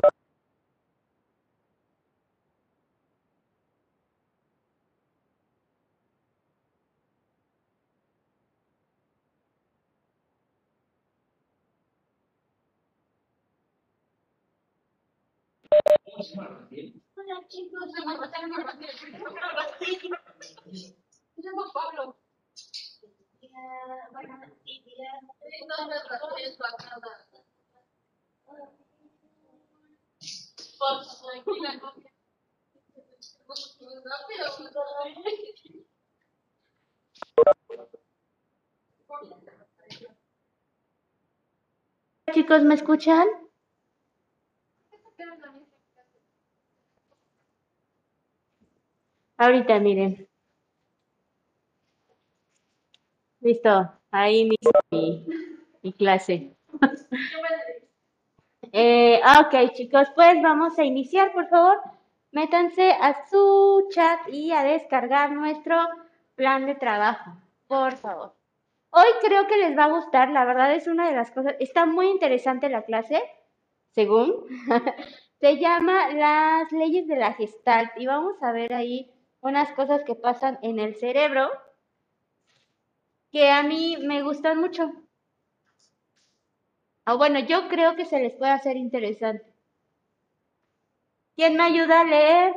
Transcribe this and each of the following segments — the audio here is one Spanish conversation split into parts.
Hola chicos, somos Pablo. Chicos, ¿me escuchan? Ahorita, miren. Listo, ahí mi, mi clase. Eh, ah, ok, chicos, pues vamos a iniciar, por favor. Métanse a su chat y a descargar nuestro plan de trabajo, por favor. Hoy creo que les va a gustar, la verdad es una de las cosas, está muy interesante la clase, según, se llama Las leyes de la Gestalt y vamos a ver ahí unas cosas que pasan en el cerebro que a mí me gustan mucho. O bueno, yo creo que se les puede hacer interesante. ¿Quién me ayuda a leer?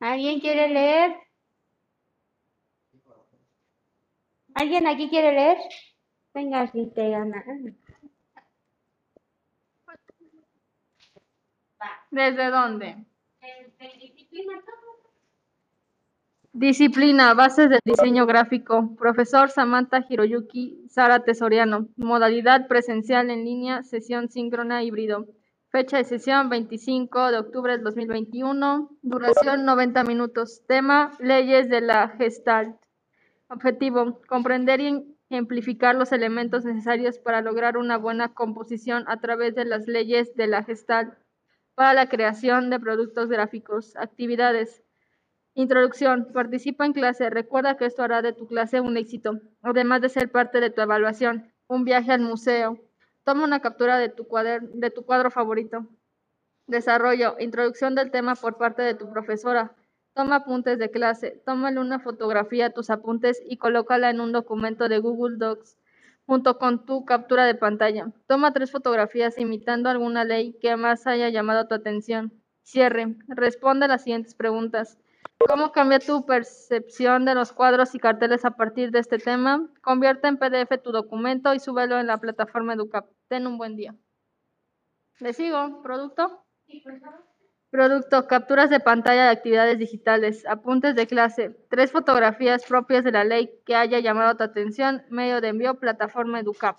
¿Alguien quiere leer? ¿Alguien aquí quiere leer? Venga, si te gana. ¿Desde dónde? Desde disciplina, Disciplina, bases del diseño gráfico. Profesor Samantha Hiroyuki Sara Tesoriano. Modalidad presencial en línea, sesión síncrona híbrido. Fecha de sesión 25 de octubre del 2021. Duración 90 minutos. Tema, leyes de la Gestalt. Objetivo, comprender y ejemplificar los elementos necesarios para lograr una buena composición a través de las leyes de la Gestalt para la creación de productos gráficos. Actividades. Introducción. Participa en clase. Recuerda que esto hará de tu clase un éxito, además de ser parte de tu evaluación. Un viaje al museo. Toma una captura de tu, cuader- de tu cuadro favorito. Desarrollo. Introducción del tema por parte de tu profesora. Toma apuntes de clase. Tómale una fotografía a tus apuntes y colócala en un documento de Google Docs junto con tu captura de pantalla. Toma tres fotografías imitando alguna ley que más haya llamado tu atención. Cierre. Responde las siguientes preguntas. ¿Cómo cambia tu percepción de los cuadros y carteles a partir de este tema? Convierte en PDF tu documento y súbelo en la plataforma Educap. Ten un buen día. ¿Le sigo? ¿Producto? Producto, capturas de pantalla de actividades digitales, apuntes de clase, tres fotografías propias de la ley que haya llamado tu atención, medio de envío, plataforma Educap.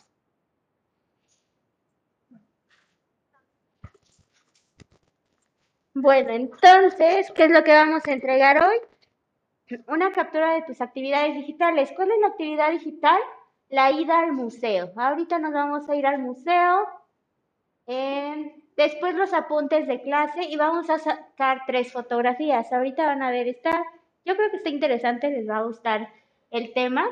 Bueno, entonces, ¿qué es lo que vamos a entregar hoy? Una captura de tus actividades digitales. ¿Cuál es la actividad digital? La ida al museo. Ahorita nos vamos a ir al museo. eh, después los apuntes de clase y vamos a sacar tres fotografías. Ahorita van a ver esta. Yo creo que está interesante, les va a gustar el tema.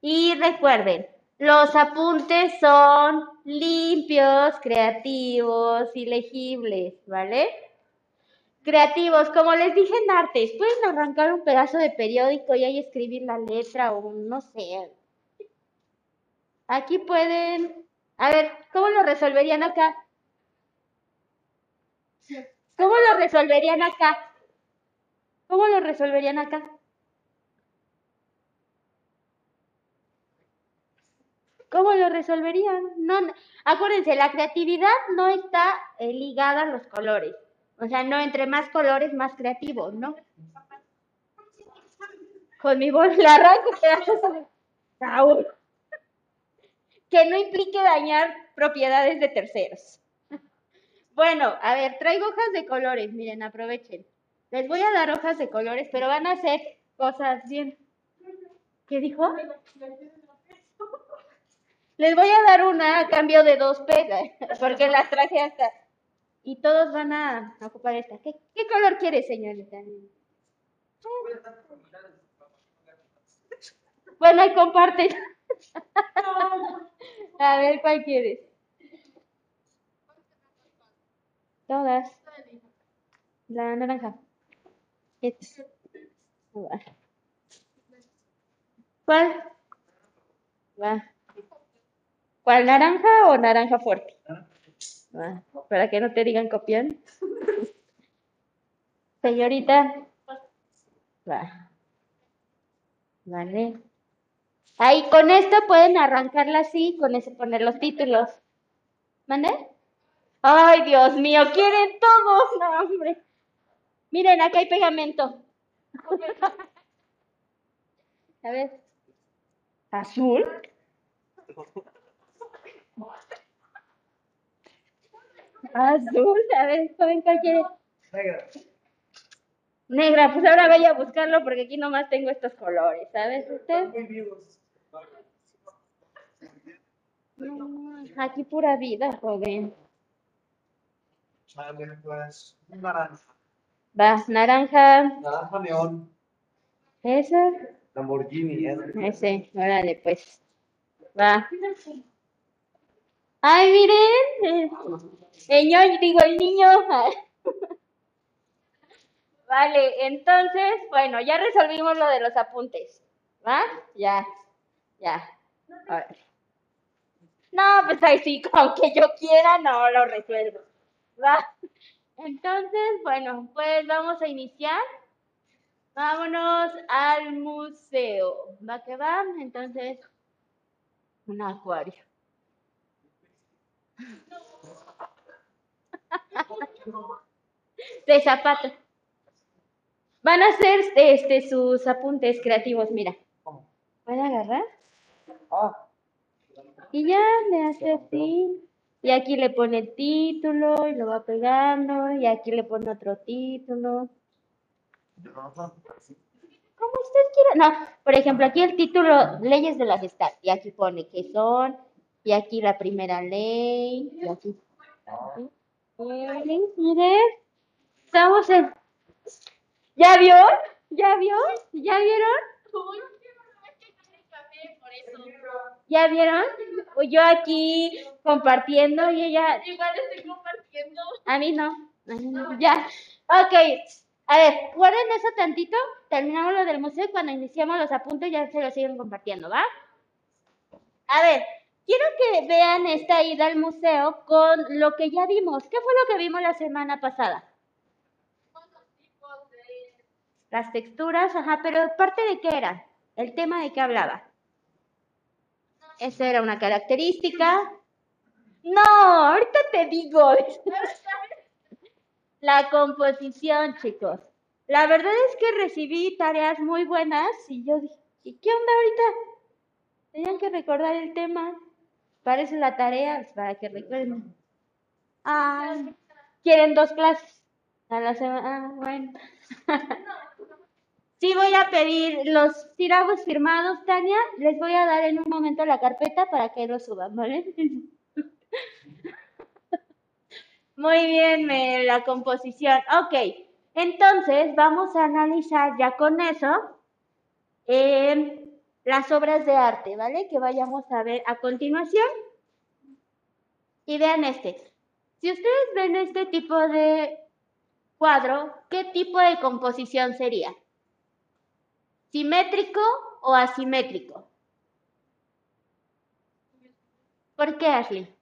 Y recuerden, los apuntes son limpios, creativos y legibles, ¿vale? Creativos, como les dije en artes, pueden arrancar un pedazo de periódico y ahí escribir la letra o no sé. Aquí pueden, a ver, ¿cómo lo resolverían acá? ¿Cómo lo resolverían acá? ¿Cómo lo resolverían acá? ¿Cómo lo resolverían? No, acuérdense, la creatividad no está eh, ligada a los colores. O sea, no entre más colores, más creativo, ¿no? Con mi voz le arranco Saúl. Que no implique dañar propiedades de terceros. Bueno, a ver, traigo hojas de colores, miren, aprovechen. Les voy a dar hojas de colores, pero van a hacer cosas bien. ¿Qué dijo? Les voy a dar una a cambio de dos pegas, porque las traje hasta. Y todos van a ocupar esta. ¿Qué, color quiere, señorita? Bueno, ahí comparten. A ver, ¿cuál quieres? Todas. La naranja. ¿Cuál? Va. ¿Cuál, naranja o naranja fuerte? Va, Para que no te digan copión. Señorita. Va. Vale. Ahí con esto pueden arrancarla así, con ese poner los títulos. ¿Mande? Ay, Dios mío, quieren todos, no, hombre. Miren, acá hay pegamento. A ver. ¿Azul? Azul, a ver, joven, ¿cuál quiere? Negra, pues ahora vaya a buscarlo porque aquí nomás tengo estos colores, ¿sabes usted? Mm, Aquí pura vida, joven. Vale, pues, naranja. Va, naranja, Naranja neón. ese, Lamborghini, ¿eh? ese, órale, pues. Va. Ay, miren, ñoño, digo, el niño. Vale, entonces, bueno, ya resolvimos lo de los apuntes, ¿va? Ya, ya. No, pues ahí sí, aunque yo quiera, no lo resuelvo. Va. Entonces, bueno, pues vamos a iniciar. Vámonos al museo. ¿Va que va? Entonces, un acuario. De zapato. Van a hacer este, sus apuntes creativos, mira. ¿Puede agarrar? Ah, Y ya le hace así. Y aquí le pone el título y lo va pegando. Y aquí le pone otro título. Como usted quiera. No, por ejemplo, aquí el título, leyes de la gestalt. Y aquí pone qué son. Y aquí la primera ley. Y aquí. Mire, mire. Estamos en. ¿Ya vio? ¿Ya vio? ¿Ya vieron? ¿Ya vieron? Pues Yo aquí compartiendo y ella... Igual estoy compartiendo. A mí no. A mí no. Ya. Ok. A ver, guarden eso tantito. Terminamos lo del museo y cuando iniciamos los apuntes ya se los siguen compartiendo, ¿va? A ver, quiero que vean esta ida al museo con lo que ya vimos. ¿Qué fue lo que vimos la semana pasada? Las texturas, ajá, pero parte de qué era? El tema de qué hablaba. Esa era una característica. No, ahorita te digo. La composición, chicos. La verdad es que recibí tareas muy buenas y yo dije, ¿y qué onda ahorita? Tenían que recordar el tema. Para eso la tarea, es para que recuerden. Ah, quieren dos clases a la semana. Ah, bueno. Sí voy a pedir los sílabos firmados, Tania. Les voy a dar en un momento la carpeta para que los suban, ¿vale? Muy bien, me- la composición. Ok, entonces vamos a analizar ya con eso eh, las obras de arte, ¿vale? Que vayamos a ver a continuación. Y vean este. Si ustedes ven este tipo de cuadro, ¿qué tipo de composición sería? ¿Simétrico o asimétrico? ¿Por qué, Ashley?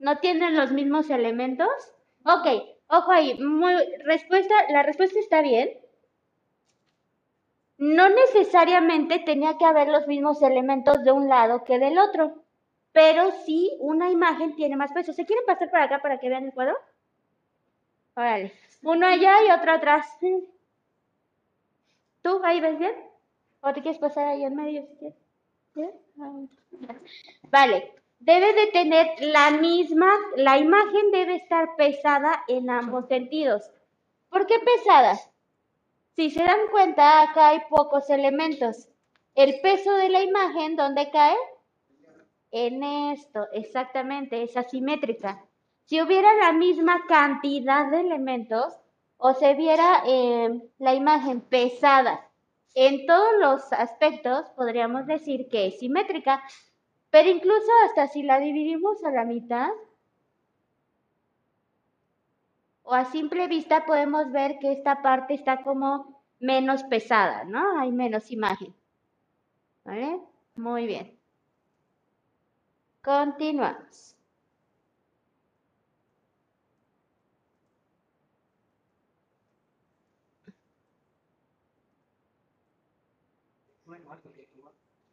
¿No tienen los mismos elementos? Ok, ojo ahí. respuesta, la respuesta está bien. No necesariamente tenía que haber los mismos elementos de un lado que del otro, pero sí una imagen tiene más peso. ¿Se quieren pasar para acá para que vean el cuadro? Órale. Uno allá y otro atrás. ¿Tú ahí ves bien? ¿O te quieres pasar ahí en medio si. Ah, Vale. Debe de tener la misma, la imagen debe estar pesada en ambos sentidos. ¿Por qué pesada? Si se dan cuenta, acá hay pocos elementos. El peso de la imagen, ¿dónde cae? En esto, exactamente, es asimétrica. Si hubiera la misma cantidad de elementos o se viera eh, la imagen pesada en todos los aspectos, podríamos decir que es simétrica. Pero incluso hasta si la dividimos a la mitad, o a simple vista podemos ver que esta parte está como menos pesada, ¿no? Hay menos imagen. ¿Vale? Muy bien. Continuamos.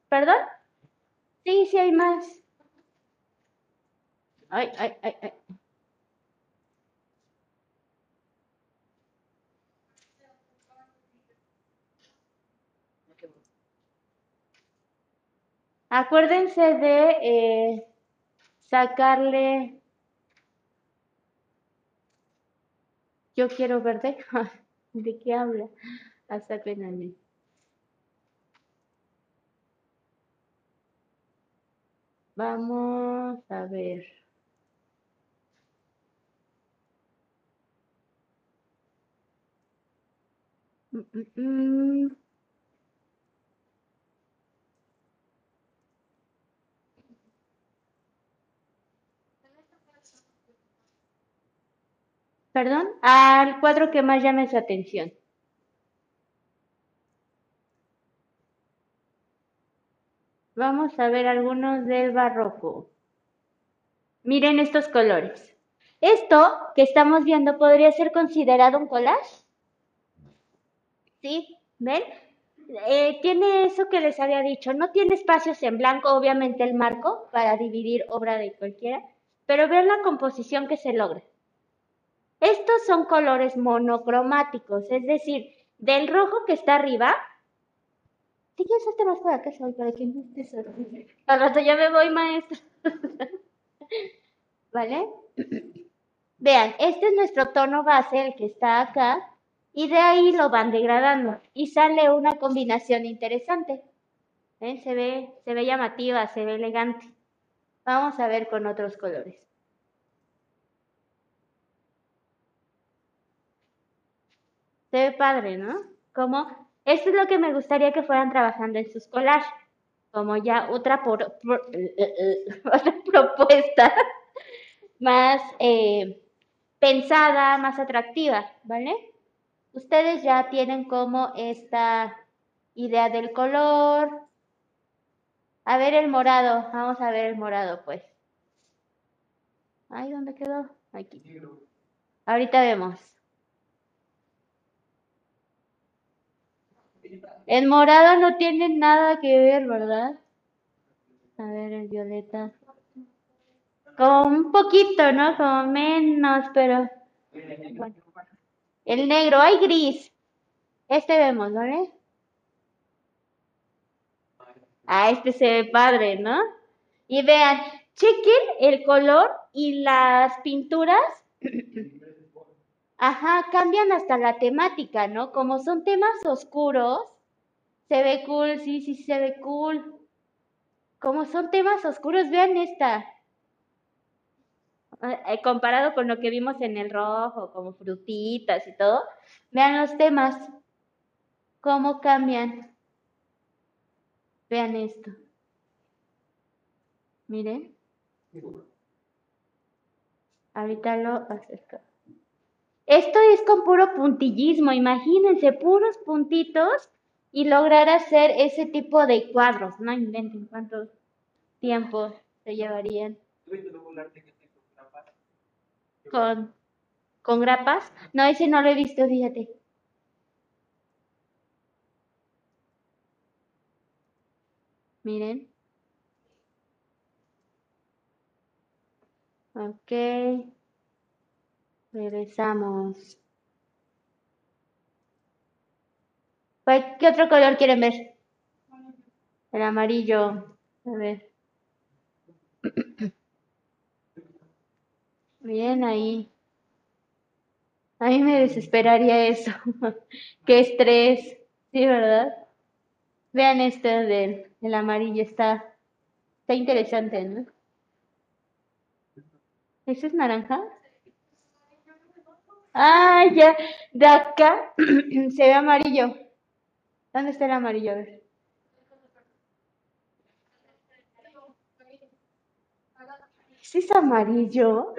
¿Perdón? Sí, sí hay más. Ay, ay, ay, ay. Acuérdense de eh, sacarle. Yo quiero verde. ¿De qué habla? Hasta penalmente. Vamos a ver. Mm, mm, mm. Perdón, al cuadro que más llame su atención. Vamos a ver algunos del barroco. Miren estos colores. Esto que estamos viendo podría ser considerado un collage. ¿Sí? ¿Ven? Eh, tiene eso que les había dicho. No tiene espacios en blanco, obviamente el marco, para dividir obra de cualquiera. Pero vean la composición que se logra. Estos son colores monocromáticos, es decir, del rojo que está arriba. Si quieres, este más para acá, para que no estés Al rato ya me voy, maestra. ¿Vale? Vean, este es nuestro tono base, el que está acá, y de ahí lo van degradando y sale una combinación interesante. ¿Ven? Se ve, se ve llamativa, se ve elegante. Vamos a ver con otros colores. Se ve padre, ¿no? Como esto es lo que me gustaría que fueran trabajando en sus collages. Como ya otra, por, por- otra propuesta más eh, pensada, más atractiva, ¿vale? Ustedes ya tienen como esta idea del color. A ver el morado, vamos a ver el morado, pues. Ay, ¿dónde quedó? Aquí. Ahorita vemos. El morado no tiene nada que ver, ¿verdad? A ver, el violeta. Como un poquito, ¿no? Como menos, pero... El negro, hay gris. Este vemos, ¿vale? Ah, este se ve padre, ¿no? Y vean, chequen el color y las pinturas. Ajá, cambian hasta la temática, ¿no? Como son temas oscuros, se ve cool, sí, sí, se ve cool. Como son temas oscuros, vean esta. Eh, eh, comparado con lo que vimos en el rojo, como frutitas y todo, vean los temas, cómo cambian. Vean esto. Miren. Ahorita lo acerco. Esto es con puro puntillismo, imagínense, puros puntitos y lograr hacer ese tipo de cuadros. No inventen cuánto tiempo se llevarían con, con grapas. No, ese no lo he visto, fíjate. Miren. Ok. Regresamos. ¿Cuál- ¿Qué otro color quieren ver? El amarillo. A ver. Miren ahí. A mí me desesperaría eso. Qué estrés. Sí, ¿verdad? Vean este del el amarillo. Está, está interesante, ¿no? ¿Ese es naranja? Ah, ya. De acá se ve amarillo. ¿Dónde está el amarillo? A ver. ¿Ese es amarillo?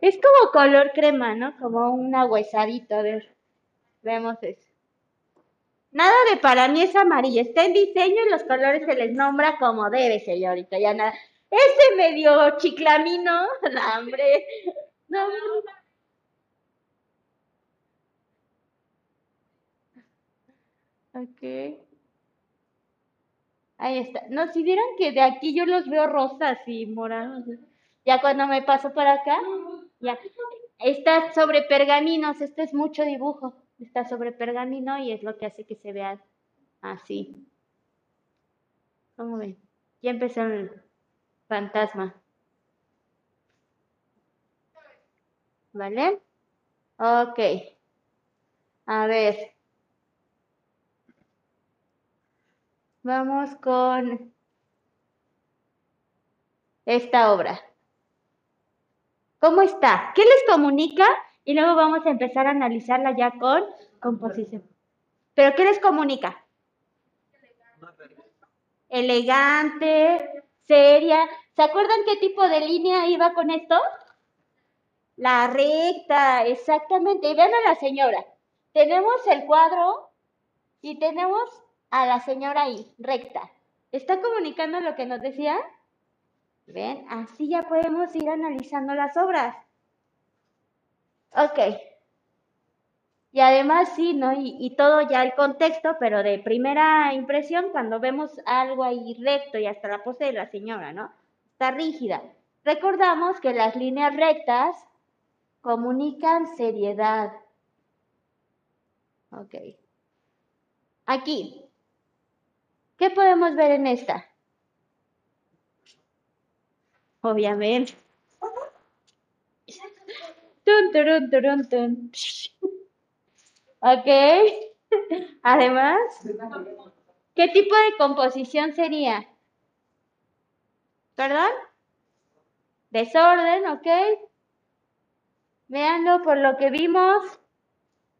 Es como color crema, ¿no? Como un ahuesadito. A ver. Vemos eso. Nada de para mí es amarillo. Está en diseño y los colores se les nombra como debe, señorita. Ya nada. Ese medio chiclamino. No, hombre. No, Ok. Ahí está. No, si vieran que de aquí yo los veo rosas y morados. Ya cuando me paso por acá, ya. Está sobre pergaminos, este es mucho dibujo. Está sobre pergamino y es lo que hace que se vea así. ¿Cómo ven? Ya empezó el fantasma. ¿Vale? Ok. A ver. Vamos con esta obra. ¿Cómo está? ¿Qué les comunica? Y luego vamos a empezar a analizarla ya con composición. ¿Pero qué les comunica? Elegante, seria. ¿Se acuerdan qué tipo de línea iba con esto? La recta, exactamente. Y vean a la señora. Tenemos el cuadro y tenemos a la señora ahí, recta. ¿Está comunicando lo que nos decía? ¿Ven? Así ya podemos ir analizando las obras. Ok. Y además sí, ¿no? Y, y todo ya el contexto, pero de primera impresión, cuando vemos algo ahí recto y hasta la pose de la señora, ¿no? Está rígida. Recordamos que las líneas rectas comunican seriedad. Ok. Aquí. ¿Qué podemos ver en esta? Obviamente. Tun, turun, turun, tun. Ok. Además, ¿qué tipo de composición sería? ¿Perdón? Desorden, ok. Véanlo por lo que vimos.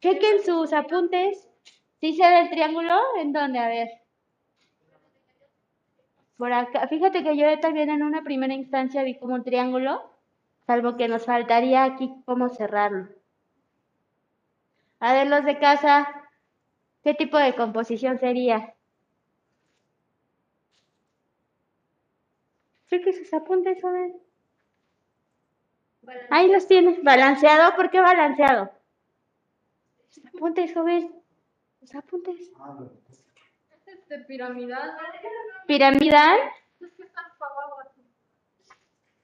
Chequen sus apuntes. ¿Sí se ve el triángulo? ¿En dónde? A ver. Por acá. Fíjate que yo también en una primera instancia vi como un triángulo, salvo que nos faltaría aquí cómo cerrarlo. A ver, los de casa, ¿qué tipo de composición sería? Chequen sus apuntes, joven. Ahí los tienes. ¿Balanceado? ¿Por qué balanceado? Sus apuntes, joven. Sus apuntes. Ah, bueno. Este piramidal. Piramidal.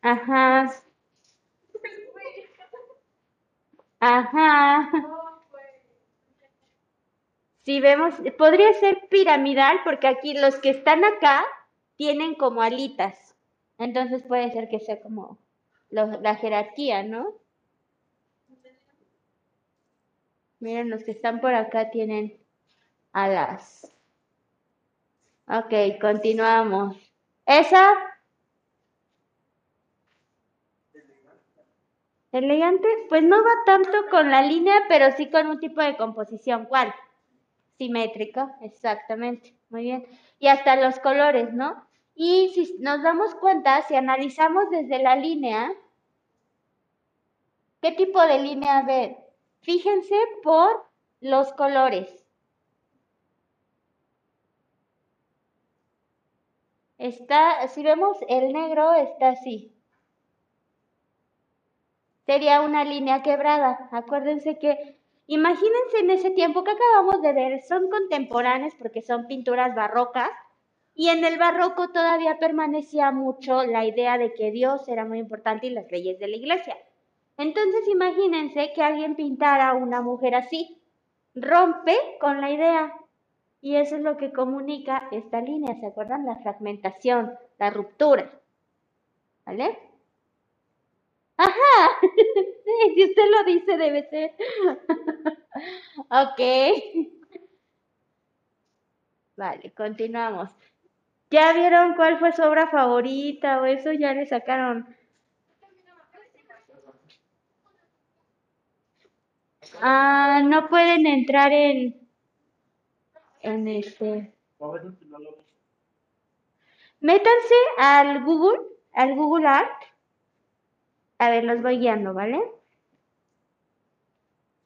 Ajá. Ajá. Si vemos, podría ser piramidal porque aquí los que están acá tienen como alitas. Entonces puede ser que sea como la jerarquía, ¿no? Miren, los que están por acá tienen alas. Ok, continuamos. Esa. Elegante, pues no va tanto con la línea, pero sí con un tipo de composición. ¿Cuál? Simétrico, exactamente. Muy bien. Y hasta los colores, ¿no? Y si nos damos cuenta, si analizamos desde la línea, ¿qué tipo de línea ven? Fíjense por los colores. Está, si vemos el negro, está así. Sería una línea quebrada. Acuérdense que, imagínense en ese tiempo que acabamos de ver, son contemporáneos porque son pinturas barrocas. Y en el barroco todavía permanecía mucho la idea de que Dios era muy importante y las leyes de la iglesia. Entonces imagínense que alguien pintara a una mujer así. Rompe con la idea. Y eso es lo que comunica esta línea. ¿Se acuerdan? La fragmentación, la ruptura. ¿Vale? Ajá. Si usted lo dice, debe ser. ok. Vale, continuamos. ¿Ya vieron cuál fue su obra favorita o eso? ¿Ya le sacaron? Ah, no pueden entrar en, en este. Métanse al Google, al Google Art. A ver, los voy guiando, ¿vale?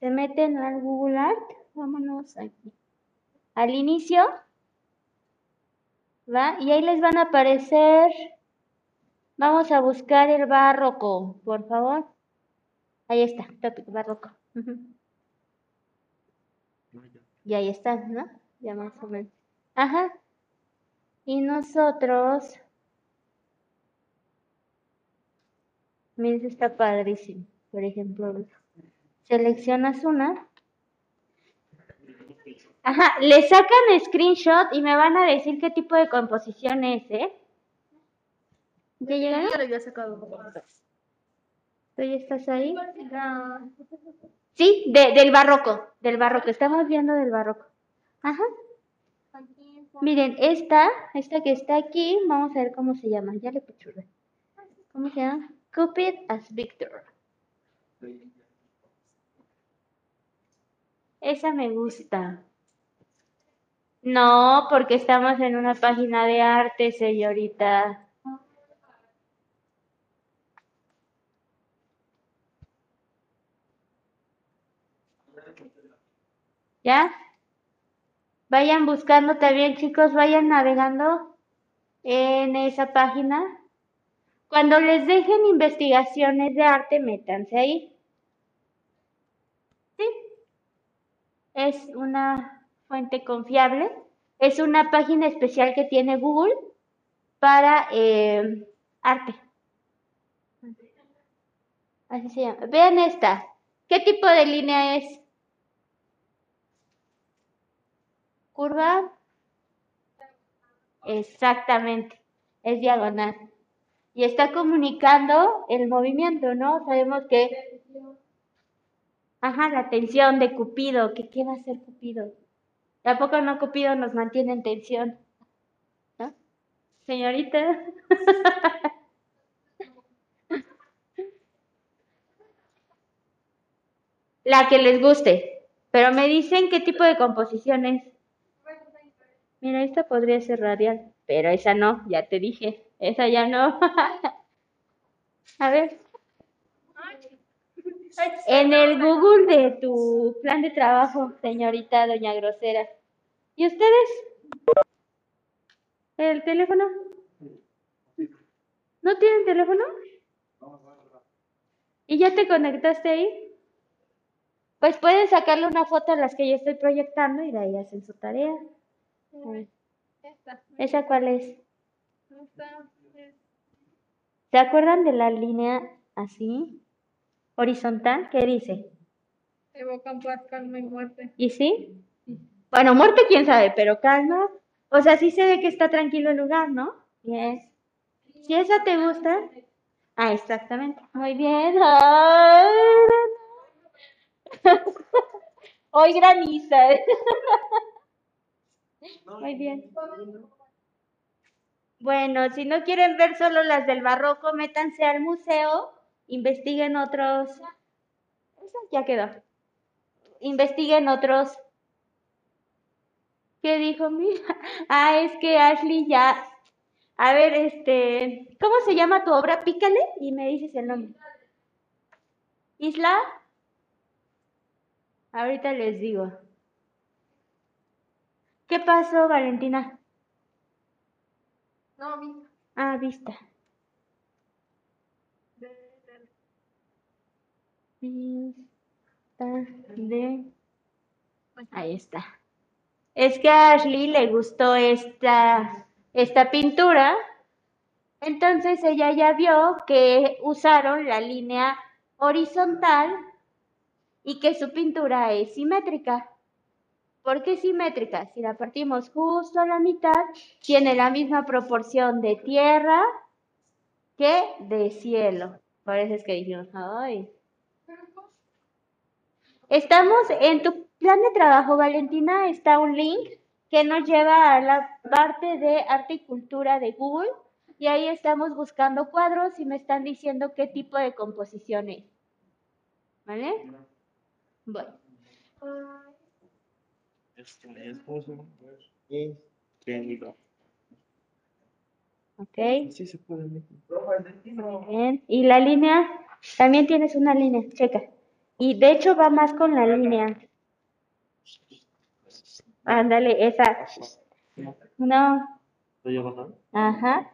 Se meten al Google Art. Vámonos aquí. Al inicio. ¿Va? Y ahí les van a aparecer. Vamos a buscar el barroco, por favor. Ahí está, topic barroco. Ujú. Y ahí está, ¿no? Ya más o menos. Ajá. Y nosotros. Miren, está padrísimo. Por ejemplo, seleccionas una. Ajá, le sacan screenshot y me van a decir qué tipo de composición es, ¿eh? ¿Ya llegaron? Ya lo había sacado. ¿Tú ya estás ahí? Ya. Sí, de- del barroco, del barroco. Estamos viendo del barroco. Ajá. Miren, esta, esta que está aquí, vamos a ver cómo se llama. Ya le pechurré. ¿Cómo se llama? Cupid as Victor. Esa me gusta. No, porque estamos en una página de arte, señorita. ¿Ya? Vayan buscando también, chicos, vayan navegando en esa página. Cuando les dejen investigaciones de arte, métanse ahí. Sí. Es una fuente confiable. Es una página especial que tiene Google para eh, arte. Así se llama. Vean esta. ¿Qué tipo de línea es? Curva. Exactamente, es diagonal. Y está comunicando el movimiento, ¿no? Sabemos que... Ajá, la tensión de Cupido. ¿Qué, qué va a hacer Cupido? Tampoco no Cupido nos mantiene en tensión. ¿No? Señorita. La que les guste. Pero me dicen qué tipo de composición es. Mira, esta podría ser radial, pero esa no, ya te dije. Esa ya no. A ver. En el Google de tu plan de trabajo, señorita doña Grosera. ¿Y ustedes? ¿El teléfono? ¿No tienen teléfono? ¿Y ya te conectaste ahí? Pues pueden sacarle una foto a las que yo estoy proyectando y de ahí hacen su tarea. Esta. ¿Esa cuál es? Esta ¿Se acuerdan de la línea así? Horizontal, ¿qué dice? Evocan paz, calma y muerte. ¿Y sí? Bueno, muerte quién sabe, pero calma. O sea, sí se ve que está tranquilo el lugar, ¿no? Bien. Si esa te gusta. Ah, exactamente. Muy bien. Ay, Hoy graniza. Muy bien. Bueno, si no quieren ver solo las del barroco, métanse al museo, investiguen otros. Ya quedó. Investiguen otros. ¿Qué dijo mi? Ah, es que Ashley ya. A ver, este, ¿cómo se llama tu obra? Pícale y me dices el nombre. Isla. Ahorita les digo. ¿Qué pasó, Valentina? No, mi. Ah, vista. Vista de. Ahí está. Es que a Ashley le gustó esta, esta pintura. Entonces ella ya vio que usaron la línea horizontal y que su pintura es simétrica. ¿Por qué simétrica? Si la partimos justo a la mitad, tiene la misma proporción de tierra que de cielo. Por eso es que dijimos, ay. Estamos en tu plan de trabajo, Valentina, está un link que nos lleva a la parte de arte y cultura de Google y ahí estamos buscando cuadros y me están diciendo qué tipo de composición es. ¿Vale? Bueno. Este. Ok. Sí se puede. Bien. Y la línea, también tienes una línea, checa. Y de hecho va más con la línea. Ándale, esa. No, ¿Lo llevas a? ajá.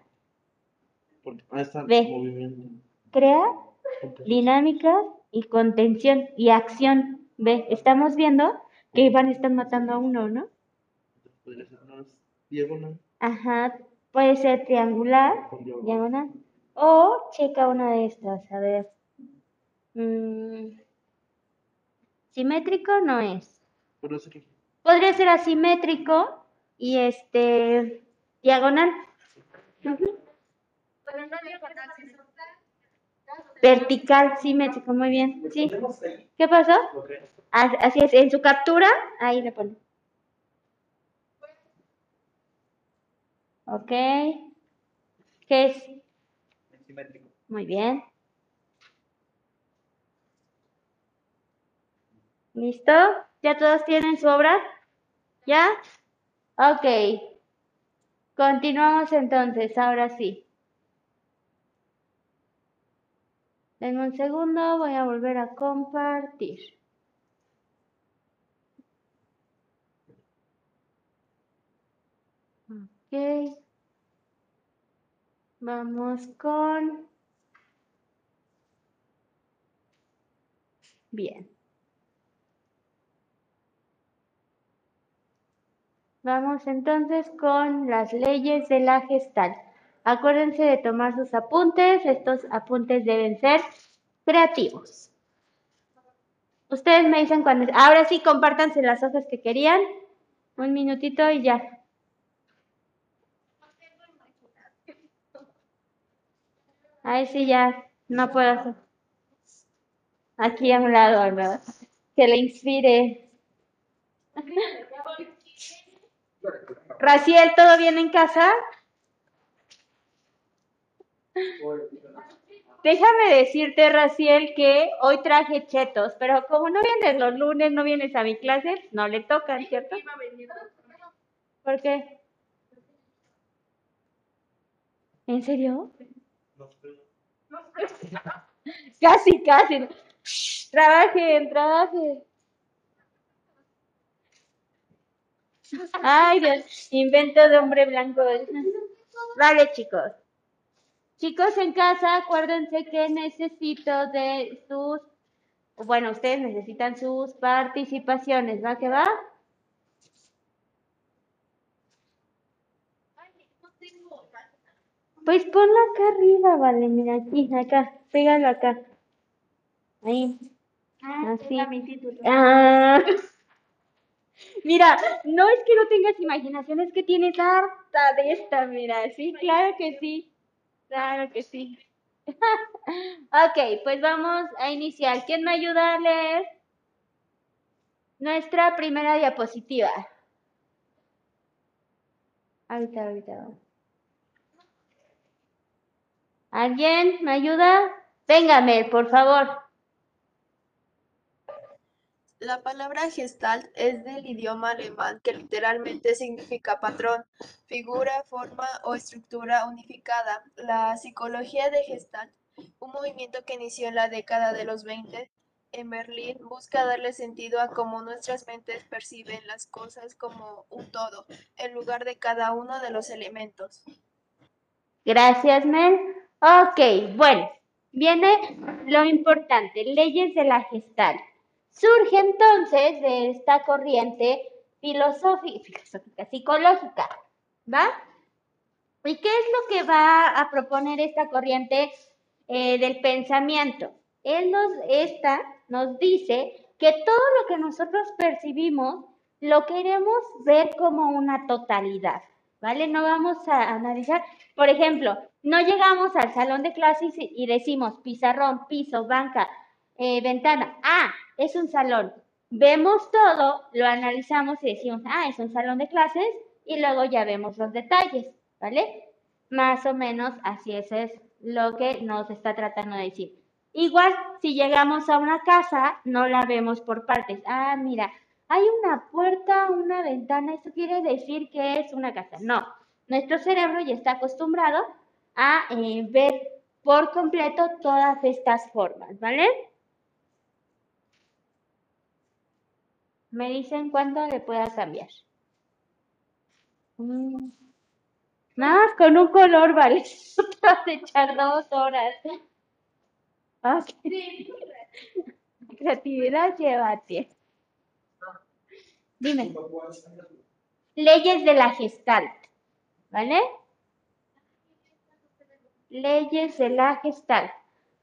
Porque está movimiento. Crea dinámica y contención y acción. Ve, estamos viendo que Iván están matando a uno, ¿no? Podría ser más diagonal. Ajá, puede ser triangular, con diagonal. diagonal. O checa una de estas, a ver. Mm, simétrico no es. Podría ser asimétrico y este diagonal. Ujú. Vertical, simétrico, muy bien. Sí. ¿Qué pasó? Así es, en su captura, ahí le pone. Ok. ¿Qué es? simétrico. Muy bien. ¿Listo? ¿Ya todos tienen su obra? ¿Ya? Ok. Continuamos entonces, ahora sí. Denme un segundo, voy a volver a compartir. Ok. Vamos con... Bien. Vamos entonces con las leyes de la gestal. Acuérdense de tomar sus apuntes. Estos apuntes deben ser creativos. Ustedes me dicen cuando... Ahora sí, compártanse las hojas que querían. Un minutito y ya. Ahí sí ya, no puedo hacer. Aquí a un lado, ¿verdad? Que le inspire. Raciel, ¿todo bien en casa? Déjame decirte, Raciel, que hoy traje chetos, pero como no vienes los lunes, no vienes a mi clase, no le tocan, ¿cierto? ¿Por qué? ¿En serio? Casi, casi. Shh, Trabajen, trabajen. Ay, Dios, invento de hombre blanco. Vale, chicos. Chicos en casa, acuérdense que necesito de sus, bueno, ustedes necesitan sus participaciones, ¿va que va? Pues ponla acá arriba, vale, mira aquí, acá, pégalo acá. Ahí. Así. Ah. Mira, no es que no tengas imaginación, es que tienes harta de esta, mira, sí, claro que sí, claro que sí. Ok, pues vamos a iniciar. ¿Quién me ayuda a leer nuestra primera diapositiva? Ahorita, ahorita. ¿Alguien me ayuda? Véngame, por favor. La palabra Gestalt es del idioma alemán que literalmente significa patrón, figura, forma o estructura unificada. La psicología de Gestalt, un movimiento que inició en la década de los 20 en Berlín, busca darle sentido a cómo nuestras mentes perciben las cosas como un todo, en lugar de cada uno de los elementos. Gracias, Mel. Ok, bueno, viene lo importante, leyes de la Gestalt. Surge entonces de esta corriente filosófica, psicológica, ¿va? ¿Y qué es lo que va a proponer esta corriente eh, del pensamiento? Él nos, esta nos dice que todo lo que nosotros percibimos lo queremos ver como una totalidad, ¿vale? No vamos a analizar, por ejemplo, no llegamos al salón de clases y decimos pizarrón, piso, banca, eh, ventana. Ah, es un salón. Vemos todo, lo analizamos y decimos, ah, es un salón de clases y luego ya vemos los detalles, ¿vale? Más o menos así es, lo que nos está tratando de decir. Igual, si llegamos a una casa, no la vemos por partes. Ah, mira, hay una puerta, una ventana, eso quiere decir que es una casa. No, nuestro cerebro ya está acostumbrado a eh, ver por completo todas estas formas, ¿vale? Me dicen cuándo le pueda cambiar. Mm. Nada más con un color, ¿vale? Te vas a echar dos horas. Ok. Creatividad lleva tiempo. Dime. Leyes de la Gestalt. ¿Vale? Leyes de la Gestalt.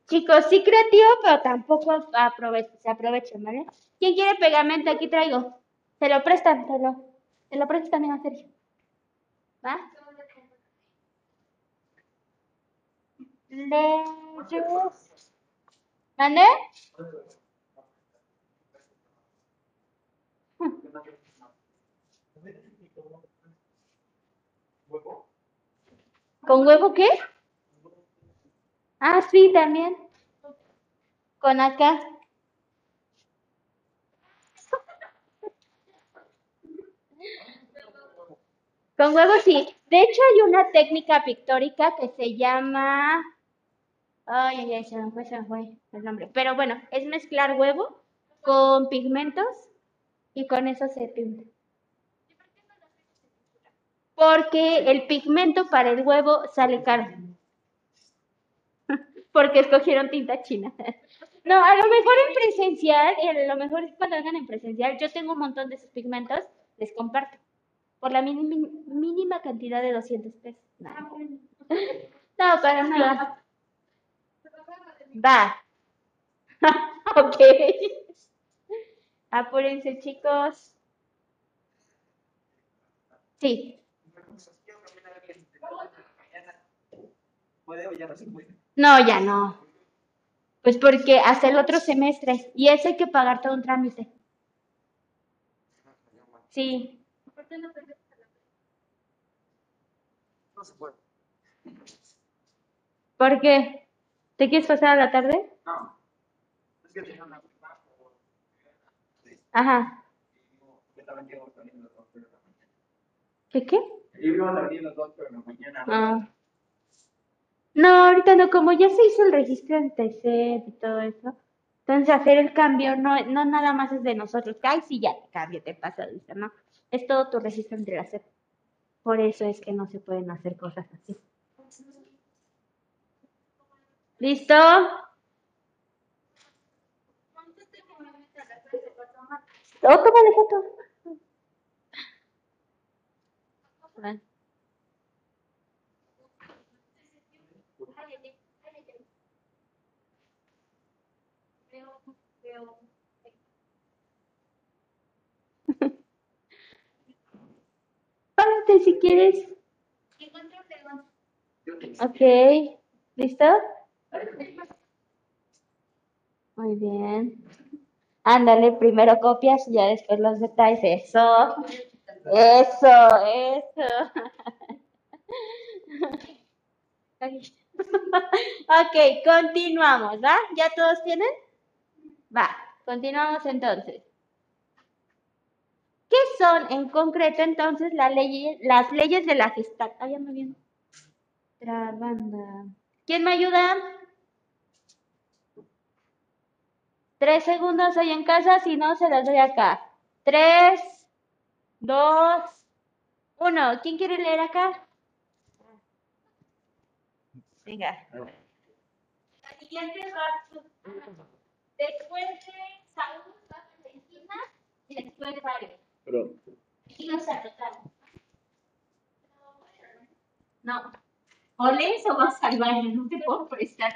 Chicos, sí creativo, pero tampoco aprove- se aprovechan, ¿vale? ¿Quién quiere pegamento? Aquí traigo. Se lo prestan, se lo, se lo prestan también a Sergio. ¿Va? Leyes. ¿Mande? ¿Con huevo qué? Ah, sí, también. Con acá. Con huevo sí. De hecho, hay una técnica pictórica que se llama. Ay, ay, ay, se me fue, se me fue el nombre. Pero bueno, es mezclar huevo con pigmentos y con eso se pinta. Porque el pigmento para el huevo sale caro. Porque escogieron tinta china. No, a lo mejor en presencial, a lo mejor cuando vengan en presencial, yo tengo un montón de esos pigmentos, les comparto. Por la mínima, mínima cantidad de 200 pesos. No, no para nada. Va. ok. Apúrense, chicos. Sí. ¿Puede o ya no se puede? No, ya no. Pues porque hasta el otro semestre. Y eso hay que pagar todo un trámite. Sí. No se puede. ¿Por qué? ¿Te quieres pasar a la tarde? No. Es que tenía una por- Ajá. También. ¿Qué qué? Yo a salir los dos, pero en la mañana. Ah. No, ahorita no, como ya se hizo el registro en TC y todo eso, entonces hacer el cambio no, no nada más es de nosotros, que ay, sí, ya te cambio, te pasa, dice, no, es todo tu registro entre la SEP. Por eso es que no se pueden hacer cosas así. ¿Listo? Oh, tómale foto. Ven. Si quieres. Ok, ¿listo? Muy bien. Ándale, primero copias y ya después los detalles. Eso, eso, eso. Ok, continuamos, ¿va? ¿Ya todos tienen? Va, continuamos entonces. ¿Qué son en concreto entonces las leyes, las leyes de la Gestalt? Ah, ya me viene. Trabanda. ¿Quién me ayuda? Tres segundos ahí en casa, si no, se las doy acá. Tres, dos, uno. ¿Quién quiere leer acá? Venga. La siguiente va Después de Saúl, después Mario. Pero. No. O lees o vas al baño, no te puedo prestar.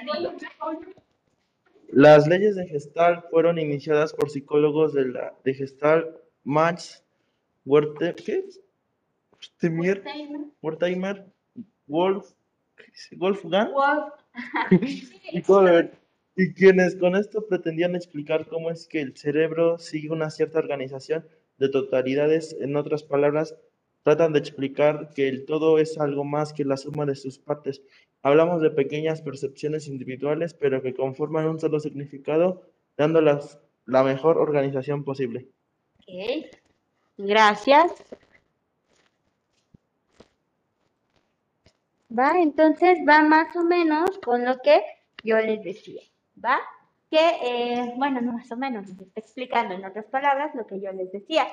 Las leyes de Gestalt fueron iniciadas por psicólogos de la de Gestalt, Max Werthe- ¿qué? Wertheimer, Wertheimer, Wolf, Wolfgang Wolf. y Kohler, y quienes con esto pretendían explicar cómo es que el cerebro sigue una cierta organización de totalidades. En otras palabras, tratan de explicar que el todo es algo más que la suma de sus partes. Hablamos de pequeñas percepciones individuales, pero que conforman un solo significado, dándolas la mejor organización posible. Ok. Gracias. Va, entonces va más o menos con lo que yo les decía, ¿va? Que, eh, bueno, no más o menos, les estoy explicando en otras palabras lo que yo les decía.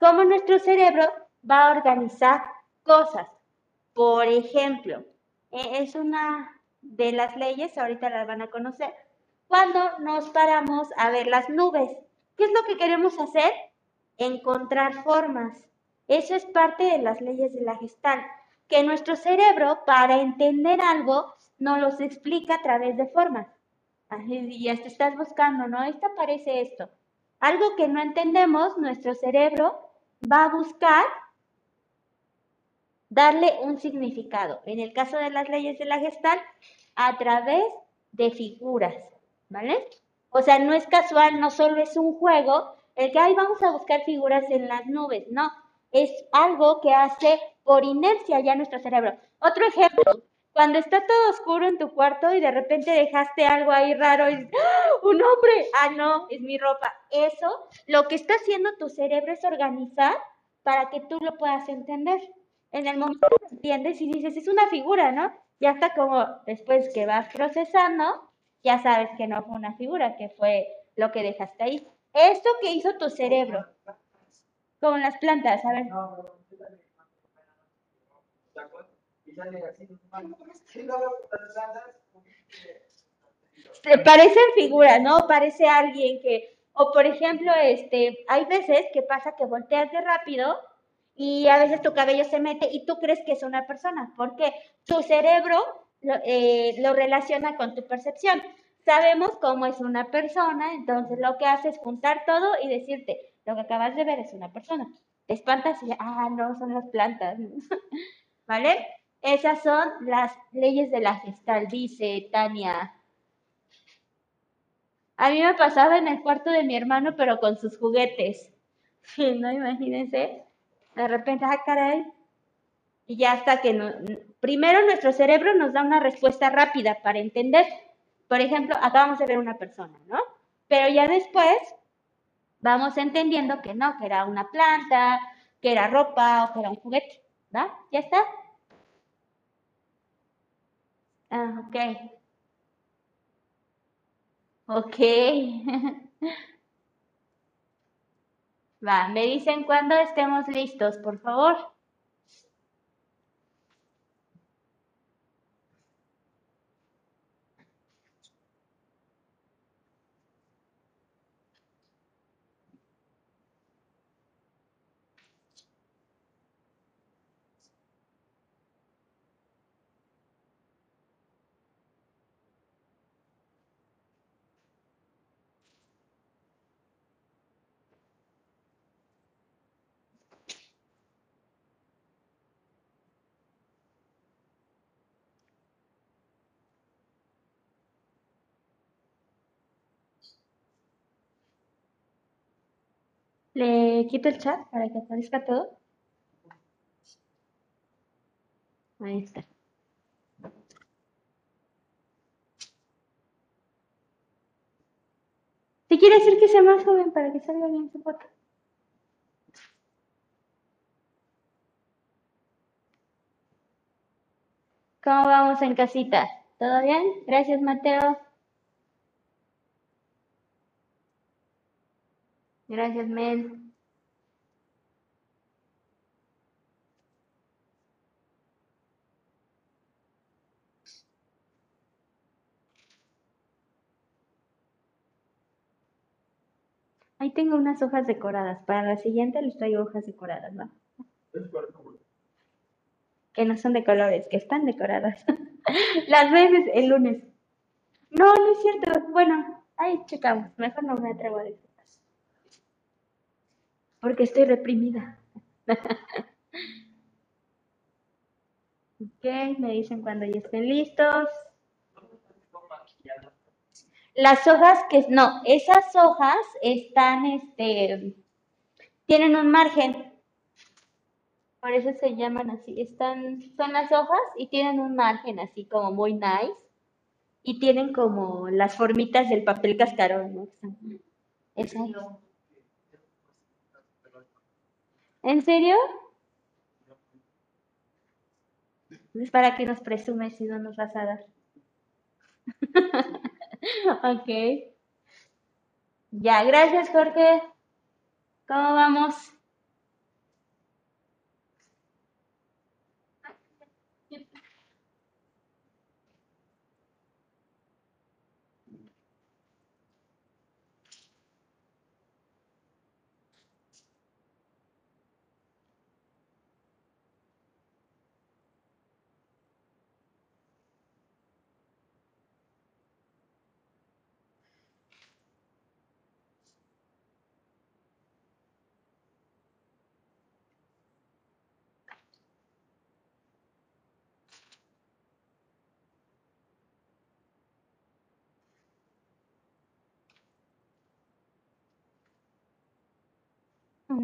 Cómo nuestro cerebro va a organizar cosas. Por ejemplo, eh, es una de las leyes, ahorita las van a conocer, cuando nos paramos a ver las nubes. ¿Qué es lo que queremos hacer? Encontrar formas. Eso es parte de las leyes de la Gestalt, que nuestro cerebro, para entender algo, nos los explica a través de formas. Y te estás buscando, ¿no? Esta parece esto. Algo que no entendemos, nuestro cerebro va a buscar darle un significado. En el caso de las leyes de la Gestalt, a través de figuras, ¿vale? O sea, no es casual, no solo es un juego, el que, ay, vamos a buscar figuras en las nubes, no, es algo que hace por inercia ya nuestro cerebro. Otro ejemplo, cuando está todo oscuro en tu cuarto y de repente dejaste algo ahí raro y ¡Ah! un hombre, ah, no, es mi ropa. Eso, lo que está haciendo tu cerebro es organizar para que tú lo puedas entender. En el momento que entiendes y dices, es una figura, ¿no? Ya está como después que vas procesando, ya sabes que no fue una figura, que fue lo que dejaste ahí. Esto que hizo tu cerebro, como las plantas, a ver. Y sale así, y luego las andas, te parecen figuras, ¿no? Parece alguien que, o por ejemplo, este, hay veces que pasa que volteas de rápido y a veces tu cabello se mete y tú crees que es una persona, porque tu cerebro lo, eh, relaciona con tu percepción. Sabemos cómo es una persona, entonces lo que hace es juntar todo y decirte, lo que acabas de ver es una persona. Te espantas y, ah, no, son las plantas. ¿Vale? Esas son las leyes de la gestal, dice Tania. A mí me pasaba en el cuarto de mi hermano, pero con sus juguetes. No, imagínense. De repente, ah, caray. Y ya hasta que no, primero nuestro cerebro nos da una respuesta rápida para entender. Por ejemplo, acabamos de ver una persona, ¿no? Pero ya después vamos entendiendo que no, que era una planta, que era ropa o que era un juguete, ¿va? ¿Ya está? Ah, ok. Ok. Va, me dicen cuando estemos listos, por favor. Le quito el chat para que aparezca todo. Ahí está. Si quiere decir que sea más joven para que salga bien su foto. ¿Cómo vamos en casita? ¿Todo bien? Gracias, Mateo. Gracias, Mel. Ahí tengo unas hojas decoradas. Para la siguiente les traigo hojas decoradas, ¿no? Que no son de colores, que están decoradas. Las veces el lunes. No, no es cierto. Bueno, ahí checamos. Mejor no me atrevo a decir. Porque estoy reprimida. ok, me dicen cuando ya estén listos. Las hojas que, no, esas hojas están, este, tienen un margen. Por eso se llaman así. Están, son las hojas y tienen un margen así como muy nice. Y tienen como las formitas del papel cascarón, ¿no? Esas. ¿En serio? Es para que nos presumes si no nos vas a dar. ok. Ya, gracias Jorge. ¿Cómo vamos?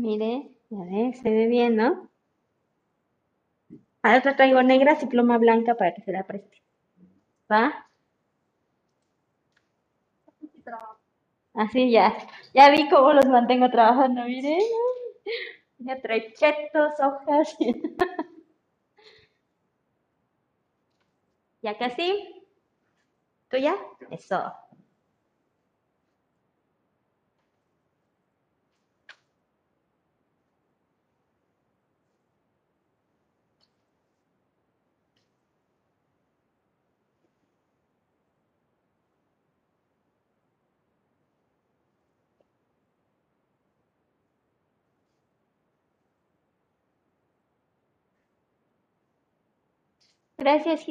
Mire, ya ve, se ve bien, ¿no? Ahora te traigo negras y pluma blanca para que se la preste. ¿Va? Así ya. Ya vi cómo los mantengo trabajando, mire. Ya trae chetos, hojas. Ya casi. ¿Tú ya? Eso. Gracias,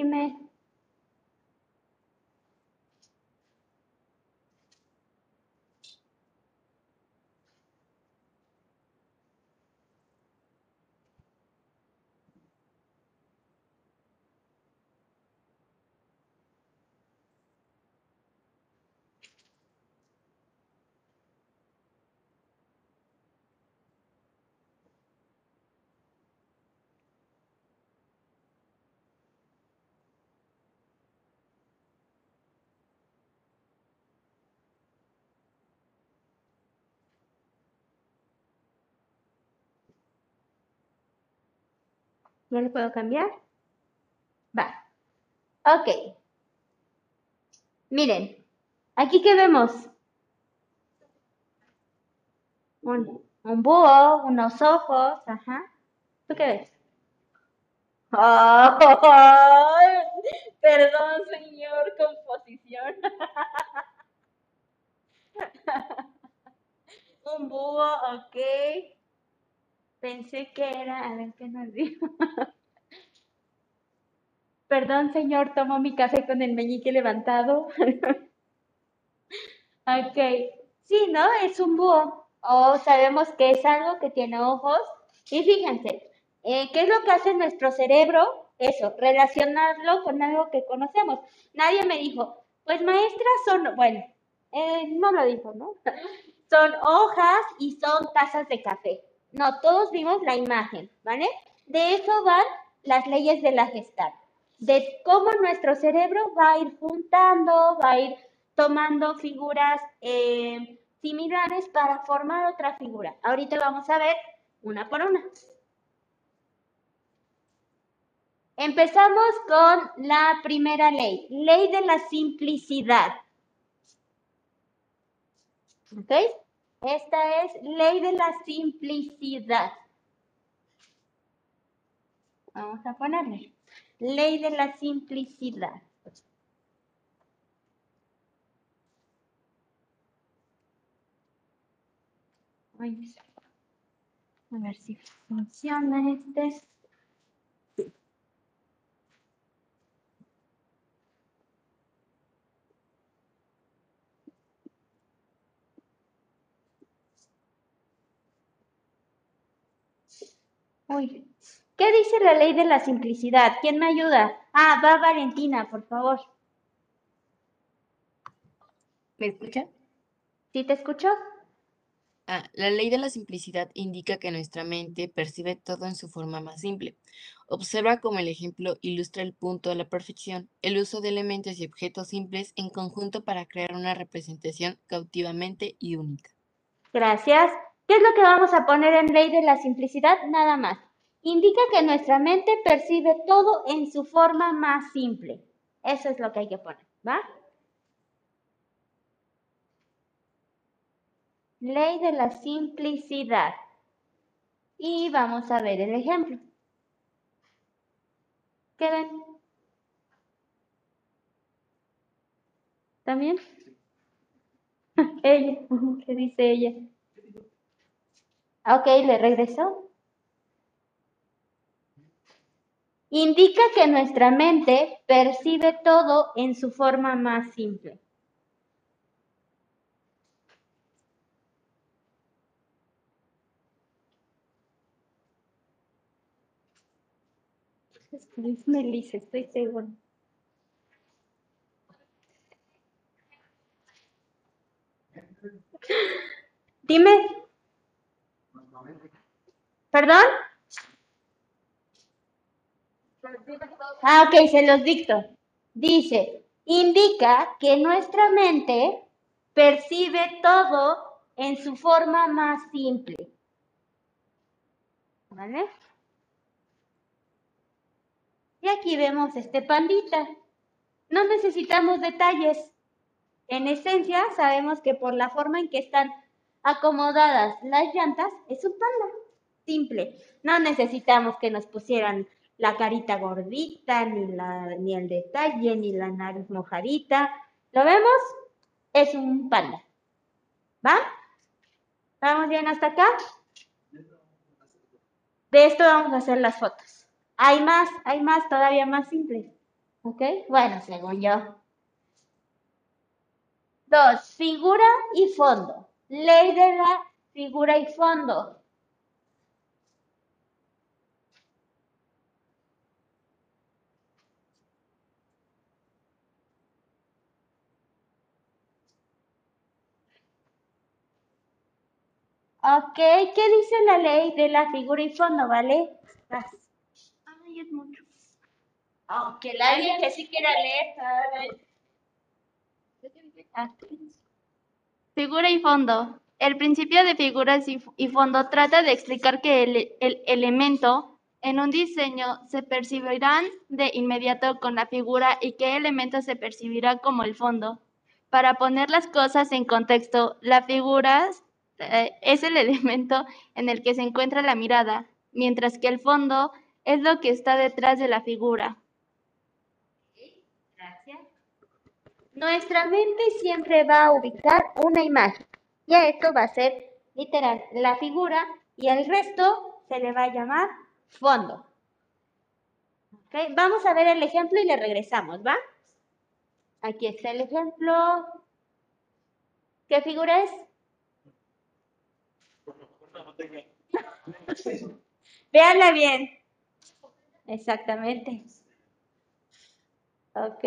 ¿Ya le puedo cambiar? Va. Ok. Miren, aquí que vemos un, un búho, unos ojos, ajá. ¿Tú qué ves? ¡Ay! Perdón, señor, composición. Un búho, ok. Pensé que era, a ver qué nos dijo. Perdón, señor, tomo mi café con el meñique levantado. Ok. Sí, ¿no? Es un búho. O sabemos que es algo que tiene ojos. Y fíjense, eh, ¿qué es lo que hace nuestro cerebro? Eso, relacionarlo con algo que conocemos. Nadie me dijo, pues maestras son, bueno, eh, no lo dijo, ¿no? Son hojas y son tazas de café. No, todos vimos la imagen, ¿vale? De eso van las leyes de la gestalt, de cómo nuestro cerebro va a ir juntando, va a ir tomando figuras eh, similares para formar otra figura. Ahorita vamos a ver una por una. Empezamos con la primera ley, ley de la simplicidad. ¿Ok? Esta es ley de la simplicidad. Vamos a ponerle. Ley de la simplicidad. A ver si funciona este. Uy, ¿qué dice la ley de la simplicidad? ¿Quién me ayuda? Ah, va Valentina, por favor. ¿Me escucha? ¿Sí te escucho? Ah, la ley de la simplicidad indica que nuestra mente percibe todo en su forma más simple. Observa como el ejemplo ilustra el punto de la perfección, el uso de elementos y objetos simples en conjunto para crear una representación cautivamente y única. Gracias. ¿Qué es lo que vamos a poner en ley de la simplicidad? Nada más. Indica que nuestra mente percibe todo en su forma más simple. Eso es lo que hay que poner, ¿va? Ley de la simplicidad. Y vamos a ver el ejemplo. ¿Qué ven? ¿También? Ella, ¿qué dice ella? Ok, le regresó. Indica que nuestra mente percibe todo en su forma más simple. Es Melissa, estoy segura. Dime. ¿Perdón? Ah, ok, se los dicto. Dice, indica que nuestra mente percibe todo en su forma más simple. ¿Vale? Y aquí vemos este pandita. No necesitamos detalles. En esencia, sabemos que por la forma en que están acomodadas las llantas, es un panda. Simple. No necesitamos que nos pusieran la carita gordita, ni, la, ni el detalle, ni la nariz mojadita. ¿Lo vemos? Es un panda. ¿Va? ¿Vamos bien hasta acá? De esto vamos a hacer las fotos. Hay más, hay más, todavía más simples. ¿Ok? Bueno, según yo. Dos, figura y fondo. Ley de la figura y fondo. Ok, ¿qué dice la ley de la figura y fondo, vale? Vas. Ay, es mucho. Aunque la alguien que sí quiera leer. Aquí. Figura y fondo. El principio de figuras y, y fondo trata de explicar que el, el elemento en un diseño se percibirán de inmediato con la figura y qué elementos se percibirá como el fondo. Para poner las cosas en contexto, la figura eh, es el elemento en el que se encuentra la mirada, mientras que el fondo es lo que está detrás de la figura. Gracias. Nuestra mente siempre va a ubicar una imagen. Y a esto va a ser literal la figura y el resto se le va a llamar fondo. ¿Ok? Vamos a ver el ejemplo y le regresamos, ¿va? Aquí está el ejemplo. ¿Qué figura es? Véanla bien. Exactamente. Ok.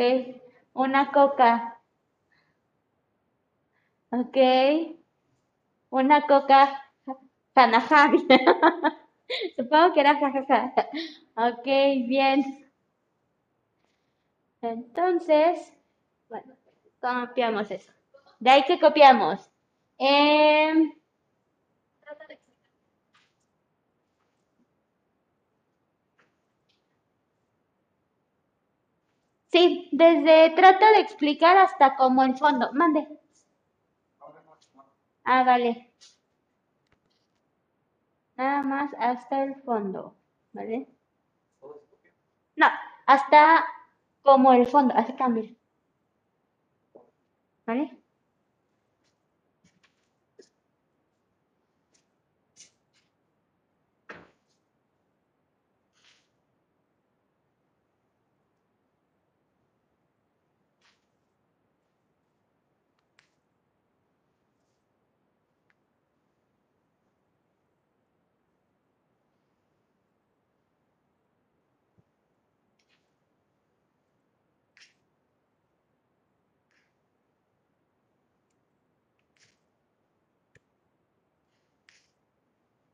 Una coca. Ok. Una coca Hanahabi. Supongo que era jajaja. Ok, bien. Entonces, bueno, copiamos eso. De ahí que copiamos. Em, sí, desde trata de explicar hasta como el fondo. Mande. Ah, vale. Nada más hasta el fondo, ¿vale? No, hasta como el fondo, así cambia. ¿Vale?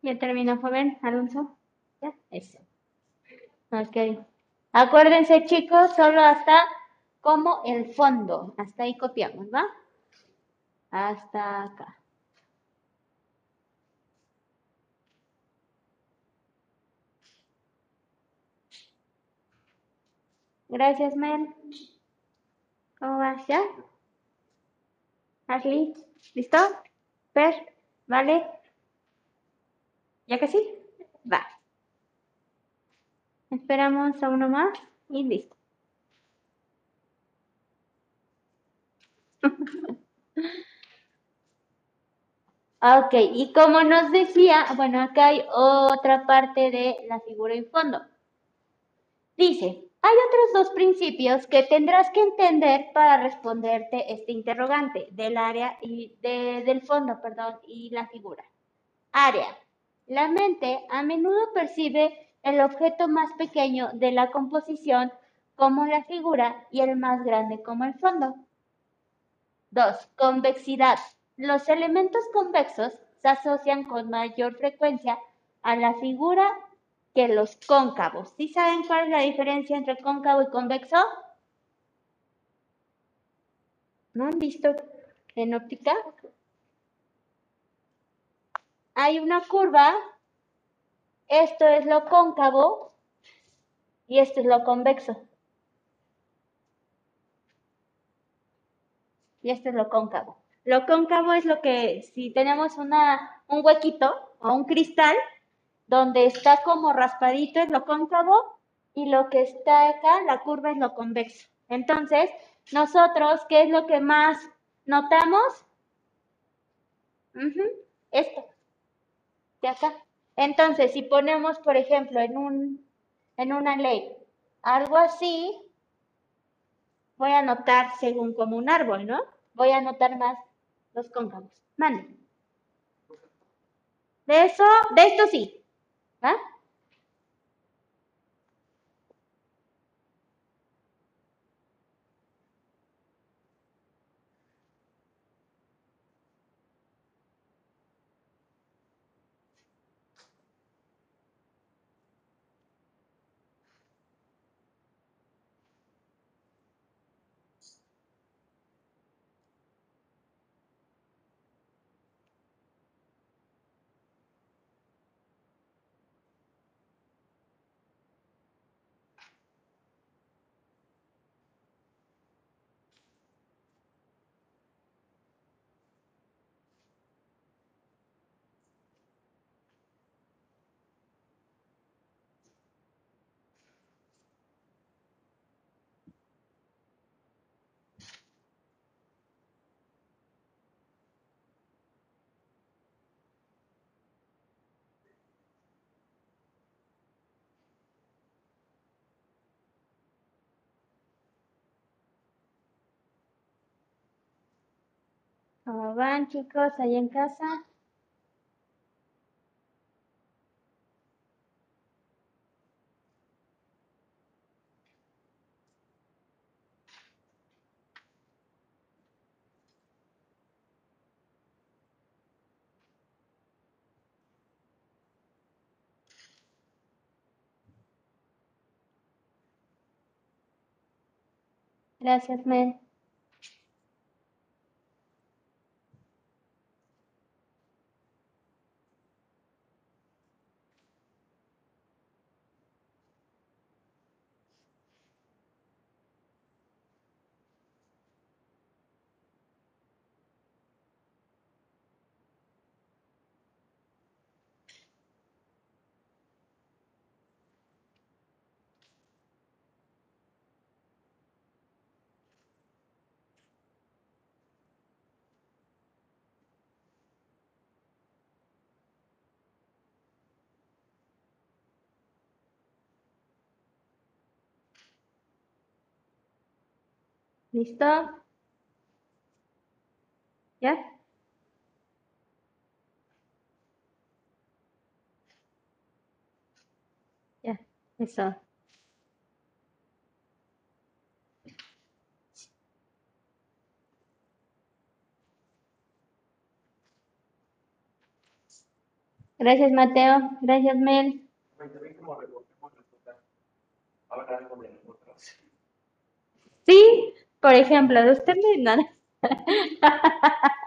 Ya terminó, joven Alonso. Ya, eso. Ok. Acuérdense, chicos, solo hasta como el fondo. Hasta ahí copiamos, ¿va? Hasta acá. Gracias, Mel. ¿Cómo vas? ¿Ya? Ashley, ¿listo? Per, ¿vale? ¿Ya que sí? Va. Esperamos a uno más y listo. Ok, y como nos decía, bueno, acá hay otra parte de la figura en fondo. Dice, hay otros dos principios que tendrás que entender para responderte este interrogante del área y de- del fondo, perdón, y la figura. Área. La mente a menudo percibe el objeto más pequeño de la composición como la figura y el más grande como el fondo. 2. Convexidad. Los elementos convexos se asocian con mayor frecuencia a la figura que los cóncavos. ¿Sí saben cuál es la diferencia entre cóncavo y convexo? ¿No han visto en óptica? Hay una curva, esto es lo cóncavo y esto es lo convexo. y este es lo cóncavo. Lo cóncavo es lo que, si tenemos una, un huequito o un cristal, donde está como raspadito es lo cóncavo y lo que está acá, la curva es lo convexo. Entonces, nosotros, ¿qué es lo que más notamos? Esto, de acá. Entonces, si ponemos, por ejemplo, en, un, en una ley, algo así, voy a anotar según como un árbol, ¿no? Voy a anotar más los cóncavos. Mande. De eso, de esto sí. ¿Va? ¿Cómo van, chicos, ahí en casa? Gracias, Mel. ¿Listo? ¿Ya? Ya, eso. Gracias, Mateo. Gracias, Mel. Sí, por ejemplo, usted me...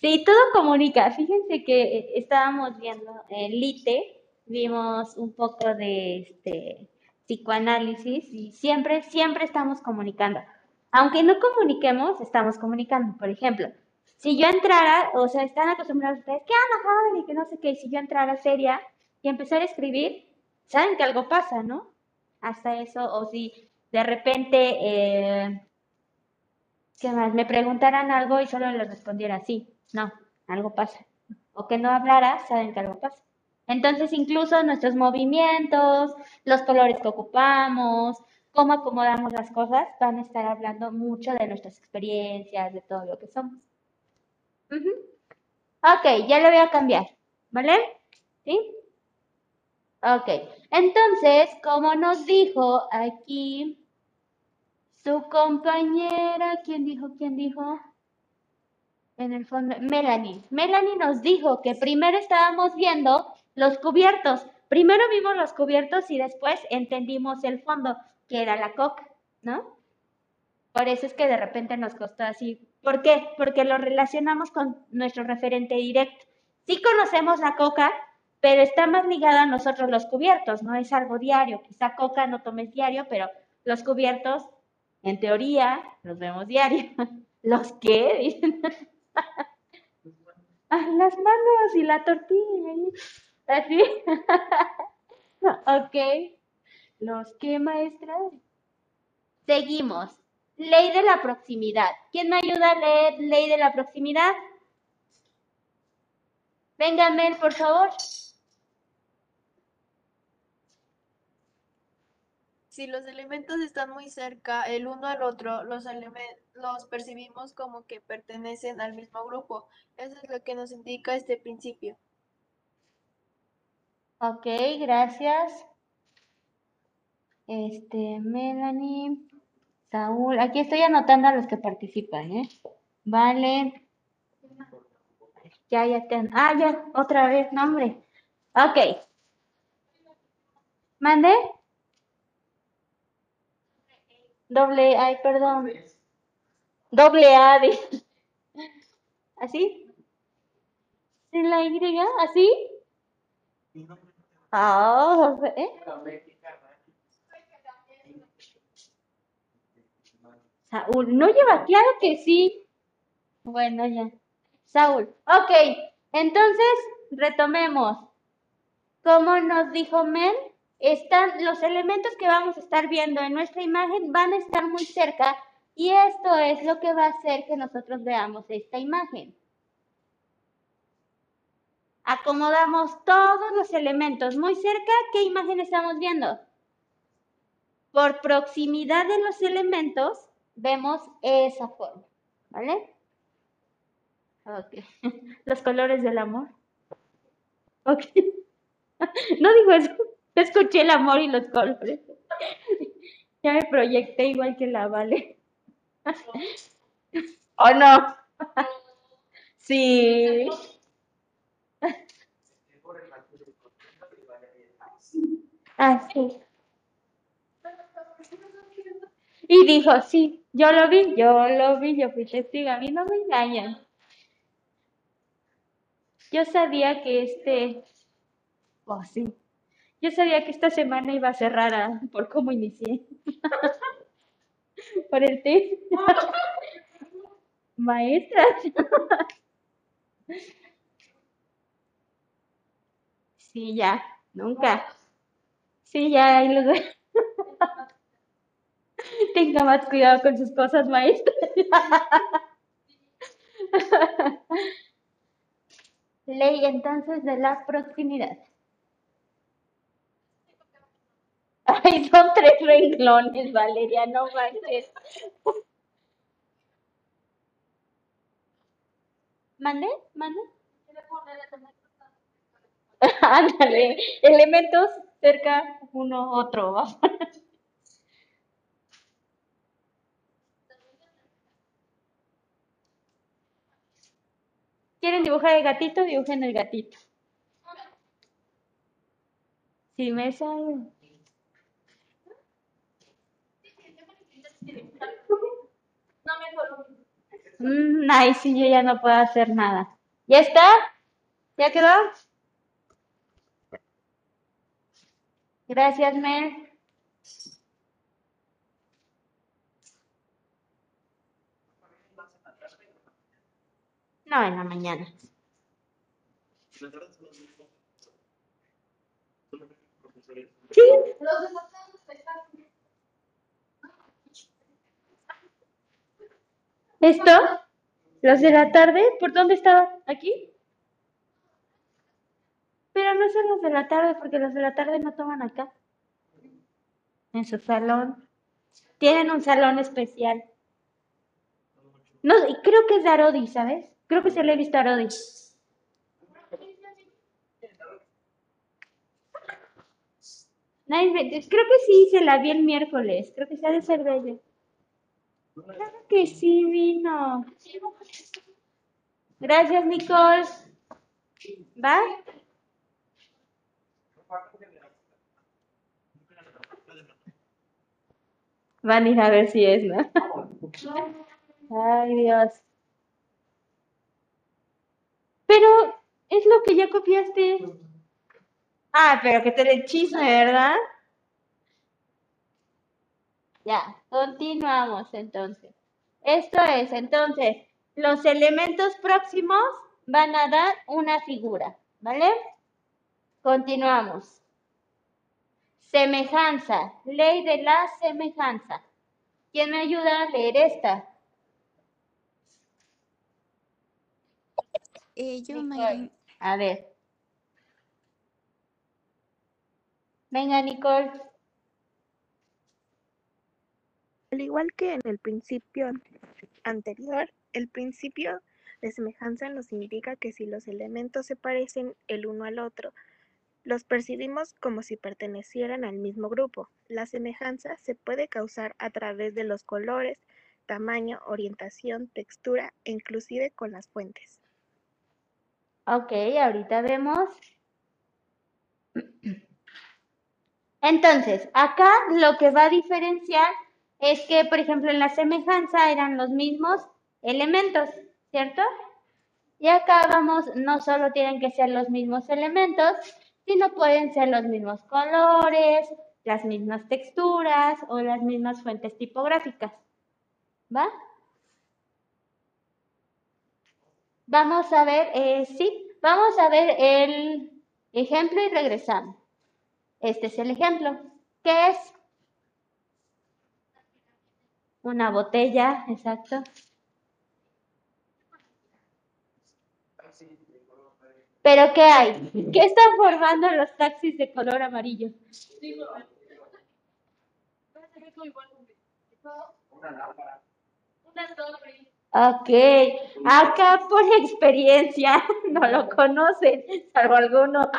Sí, todo comunica. Fíjense que eh, estábamos viendo el LITE, vimos un poco de este psicoanálisis y siempre, siempre estamos comunicando. Aunque no comuniquemos, estamos comunicando. Por ejemplo, si yo entrara, o sea, están acostumbrados ustedes, ¿qué onda, joven? Y que no sé qué, si yo entrara seria y empezar a escribir, saben que algo pasa, ¿no? Hasta eso, o si de repente, eh, ¿qué más? Me preguntaran algo y solo les respondiera sí, no, algo pasa. O que no hablara, saben que algo pasa. Entonces, incluso nuestros movimientos, los colores que ocupamos, cómo acomodamos las cosas, van a estar hablando mucho de nuestras experiencias, de todo lo que somos. Ujú. Ok, ya lo voy a cambiar, ¿vale? ¿Sí? Ok, entonces, como nos dijo aquí su compañera, ¿quién dijo? ¿Quién dijo? En el fondo, Melanie. Melanie nos dijo que primero estábamos viendo los cubiertos. Primero vimos los cubiertos y después entendimos el fondo, que era la coca, ¿no? Por eso es que de repente nos costó así. ¿Por qué? Porque lo relacionamos con nuestro referente directo. Sí conocemos la coca, pero está más ligada a nosotros los cubiertos, no es algo diario. Quizá coca no tomes diario, pero los cubiertos, en teoría, los vemos diario. ¿Los qué? Ah, las manos y la tortilla. Así. ok. ¿Los qué, maestra? Seguimos. Ley de la proximidad. ¿Quién me ayuda a leer ley de la proximidad? Venga, Mel, por favor. Si los elementos están muy cerca el uno al otro, los, los percibimos como que pertenecen al mismo grupo. Eso es lo que nos indica este principio. Ok, gracias. Este, Melanie, Saúl, aquí estoy anotando a los que participan, ¿eh? Vale. Ya, ya te... Ah, ya, otra vez, nombre. Ok. ¿Mande? Doble, ay, perdón. Doble A, de- ¿Así? ¿En la Y? ¿Así? Ah, ¿eh? Saúl, no lleva, claro que sí. Bueno, ya. Saúl, ok, entonces retomemos. Como nos dijo Mel, están los elementos que vamos a estar viendo en nuestra imagen van a estar muy cerca y esto es lo que va a hacer que nosotros veamos esta imagen. Acomodamos todos los elementos muy cerca. ¿Qué imagen estamos viendo? Por proximidad de los elementos vemos esa forma, ¿vale? Ok. Los colores del amor. Ok. No digo eso. Escuché el amor y los colores. Ya me proyecté igual que la Vale. ¿O no? Sí. Ah, sí. Y dijo, sí, yo lo vi, yo lo vi, yo fui testigo, a mí no me engañan. Yo sabía que este, oh sí, yo sabía que esta semana iba a ser rara por cómo inicié. Por el té. Maestra. Sí, ya, nunca. Sí, ya, ahí los. Tenga más cuidado con sus cosas, maestra. Ley entonces de la proximidad. Ay, son tres renglones, Valeria, no manches. ¿Mande? ¿Mande? Ándale, elementos cerca uno otro. ¿Quieren dibujar el gatito? Dibujen el gatito. Si me sale. Mm, ay, sí, yo ya no puedo hacer nada. ¿Ya está? ¿Ya quedó? Gracias, Mel. No, en la mañana. Sí. ¿Esto? ¿Los de la tarde? ¿Por dónde estaban? ¿Aquí? Pero no son los de la tarde porque los de la tarde no toman acá. En su salón. Tienen un salón especial. No, creo que es de Arodi, ¿sabes? Creo que se le he visto a Arodi. Creo que sí, se la vi el miércoles. Creo que se ha de ser de ella. Claro que sí vino. Gracias, Nicole. ¿Va? Van a ir a ver si es, ¿no? Ay, Dios. Pero es lo que ya copiaste. Ah, pero que te le chisme, ¿verdad? Ya, continuamos entonces. Esto es, entonces, los elementos próximos van a dar una figura, ¿vale? Continuamos. Semejanza, ley de la semejanza. ¿Quién me ayuda a leer esta? Eh, yo, Nicole. A ver. Venga, Nicole. Al igual que en el principio an- anterior, el principio de semejanza nos indica que si los elementos se parecen el uno al otro, los percibimos como si pertenecieran al mismo grupo. La semejanza se puede causar a través de los colores, tamaño, orientación, textura e inclusive con las fuentes. Ok, ahorita vemos. Entonces, acá lo que va a diferenciar es que, por ejemplo, en la semejanza eran los mismos elementos, ¿cierto? Y acá vamos, no solo tienen que ser los mismos elementos, sino pueden ser los mismos colores, las mismas texturas o las mismas fuentes tipográficas. ¿Va? Vamos a ver, eh, sí, vamos a ver el ejemplo y regresamos. Este es el ejemplo. ¿Qué es? Una botella, exacto. ¿Pero qué hay? ¿Qué están formando los taxis de color amarillo? Una lámpara. Una torre. Ok, acá por experiencia no lo conocen, salvo alguno.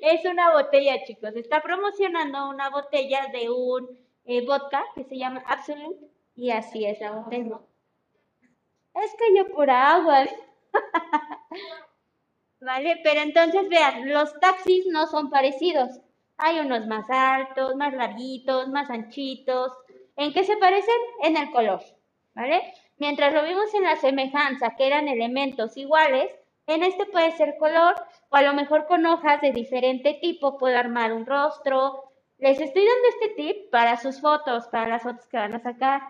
Es una botella, chicos. Está promocionando una botella de un eh, vodka que se llama Absolute y así es la botella. Es que yo pura agua. Vale, pero entonces vean, los taxis no son parecidos. Hay unos más altos, más larguitos, más anchitos. ¿En qué se parecen? En el color, ¿vale? Mientras lo vimos en la semejanza, que eran elementos iguales, en este puede ser color o a lo mejor con hojas de diferente tipo puedo armar un rostro. Les estoy dando este tip para sus fotos, para las fotos que van a sacar.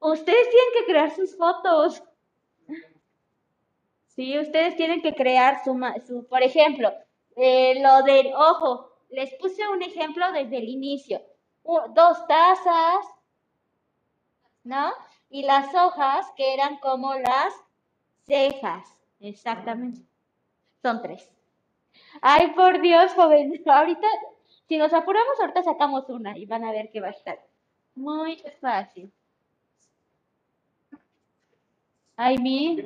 Ustedes tienen que crear sus fotos. Sí, ustedes tienen que crear su, su por ejemplo, eh, lo del ojo. Les puse un ejemplo desde el inicio. Dos tazas, ¿no? Y las hojas que eran como las cejas. Exactamente. Son tres. Ay, por Dios, joven. Ahorita, si nos apuramos, ahorita sacamos una y van a ver que va a estar muy fácil. Ay, mi.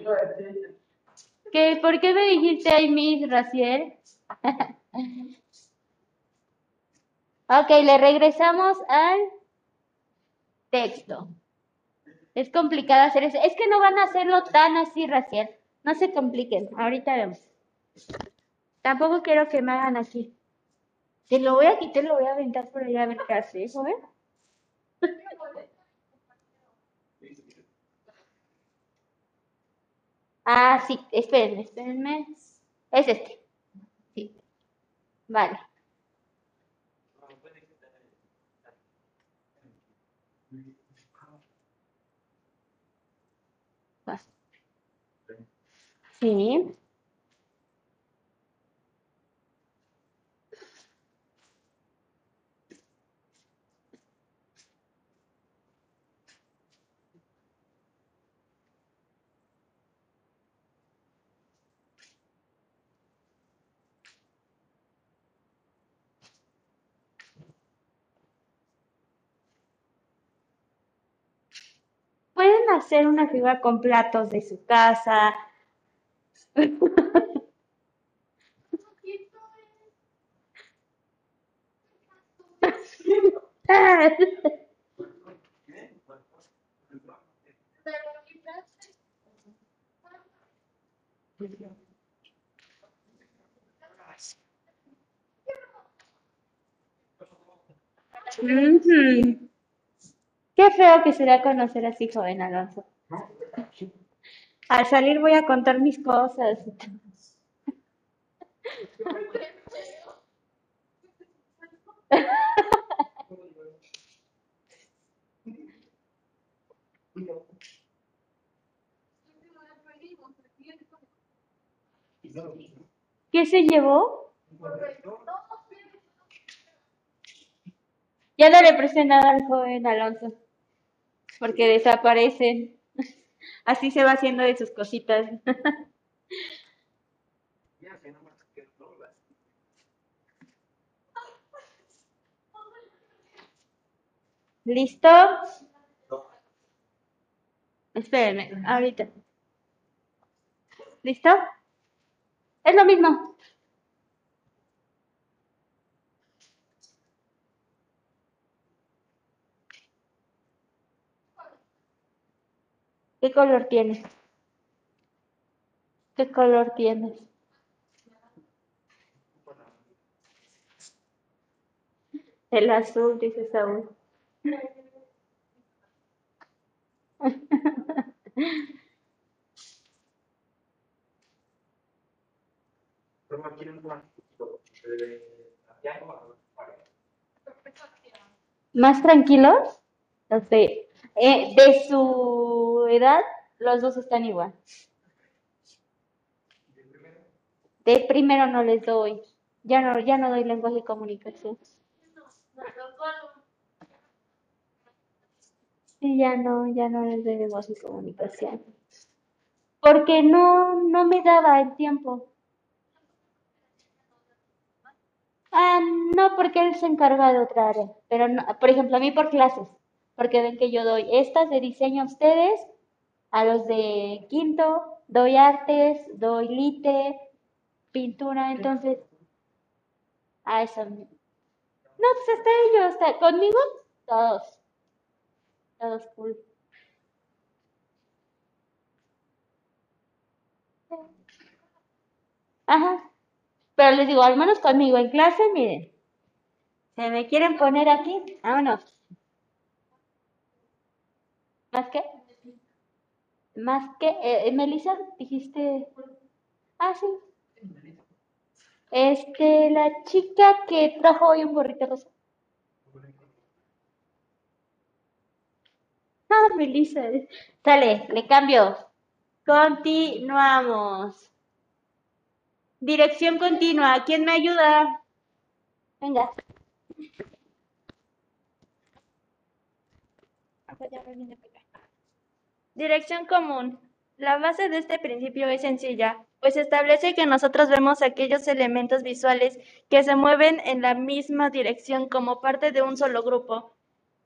¿Qué, ¿Por qué me dijiste ay, mi, Raciel? ok, le regresamos al texto. Es complicado hacer eso. Es que no van a hacerlo tan así, Raciel. No se compliquen. Ahorita vemos. Tampoco quiero que me hagan así. Te lo voy a quitar, lo voy a aventar por allá a ver qué hace. ¿Eso? Ah, sí, espérenme, espérenme. Es este. Sí. Vale. Sí. Pueden hacer una figura con platos de su casa. Ujú. Qué feo que será conocer así, joven Alonso. Al salir voy a contar mis cosas. ¿Qué se llevó? Ya no le presté nada al joven Alonso, porque desaparecen. Así se va haciendo de sus cositas. ¿Listo? Espérenme, ahorita. ¿Listo? Es lo mismo. ¿Qué color tienes? ¿Qué color tienes? El azul, dice Saúl. ¿Más tranquilos? Los de, eh, de su edad, los dos están igual. De primero no les doy. Ya no, ya no doy lenguaje y comunicación. Sí, ya no, ya no les doy lenguaje y comunicación. Porque no, no me daba el tiempo. Ah, no, porque él se encarga de otra área. Pero, no, por ejemplo, a mí por clases. Porque ven que yo doy estas de diseño a ustedes, a los de quinto, doy artes, doy lite, pintura, entonces, a eso. No, pues hasta ellos, hasta conmigo, todos, todos cool. Ajá. Pero les digo, al menos conmigo en clase, miren. ¿Se me quieren poner aquí? Vámonos. ¿Más qué? Más que, eh, Melissa, dijiste. Ah, sí. Este, la chica que trajo hoy un gorrito rosa. Ah, Melissa. Sale, le cambio. Continuamos. Dirección continua. ¿Quién me ayuda? Venga. Dirección común. La base de este principio es sencilla, pues establece que nosotros vemos aquellos elementos visuales que se mueven en la misma dirección como parte de un solo grupo.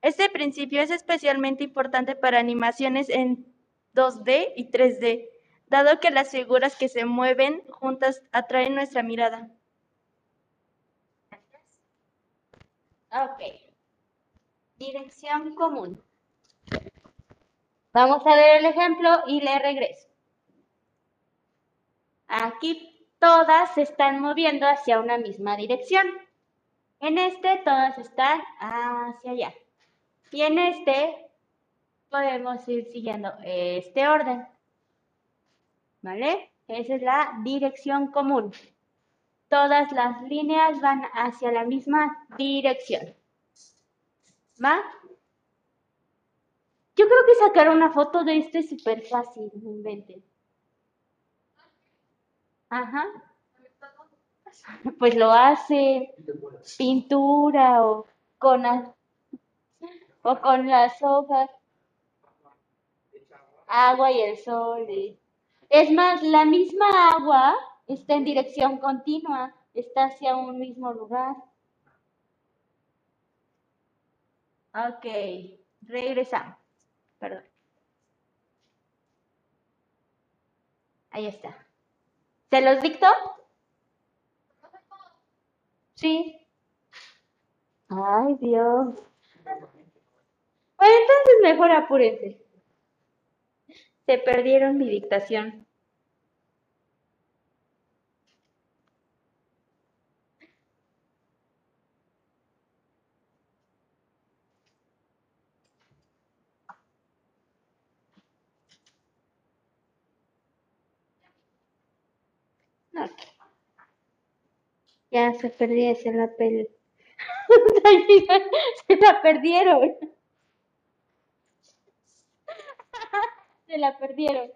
Este principio es especialmente importante para animaciones en 2D y 3D, dado que las figuras que se mueven juntas atraen nuestra mirada. Ok. Dirección común. Vamos a ver el ejemplo y le regreso. Aquí todas se están moviendo hacia una misma dirección. En este todas están hacia allá. Y en este podemos ir siguiendo este orden. ¿Vale? Esa es la dirección común. Todas las líneas van hacia la misma dirección. ¿Va? Yo creo que sacar una foto de este es súper fácil, no inventen. Ajá. Pues lo hace pintura o con, la- o con las hojas, agua y el sol. Es más, la misma agua está en dirección continua, está hacia un mismo lugar. Ok, regresamos. Perdón. Ahí está. ¿Se los dicto? Sí. Ay, Dios. Bueno, entonces mejor apúrense. Se perdieron mi dictación. Ya se perdió, se la pel... se la perdieron. Se la perdieron.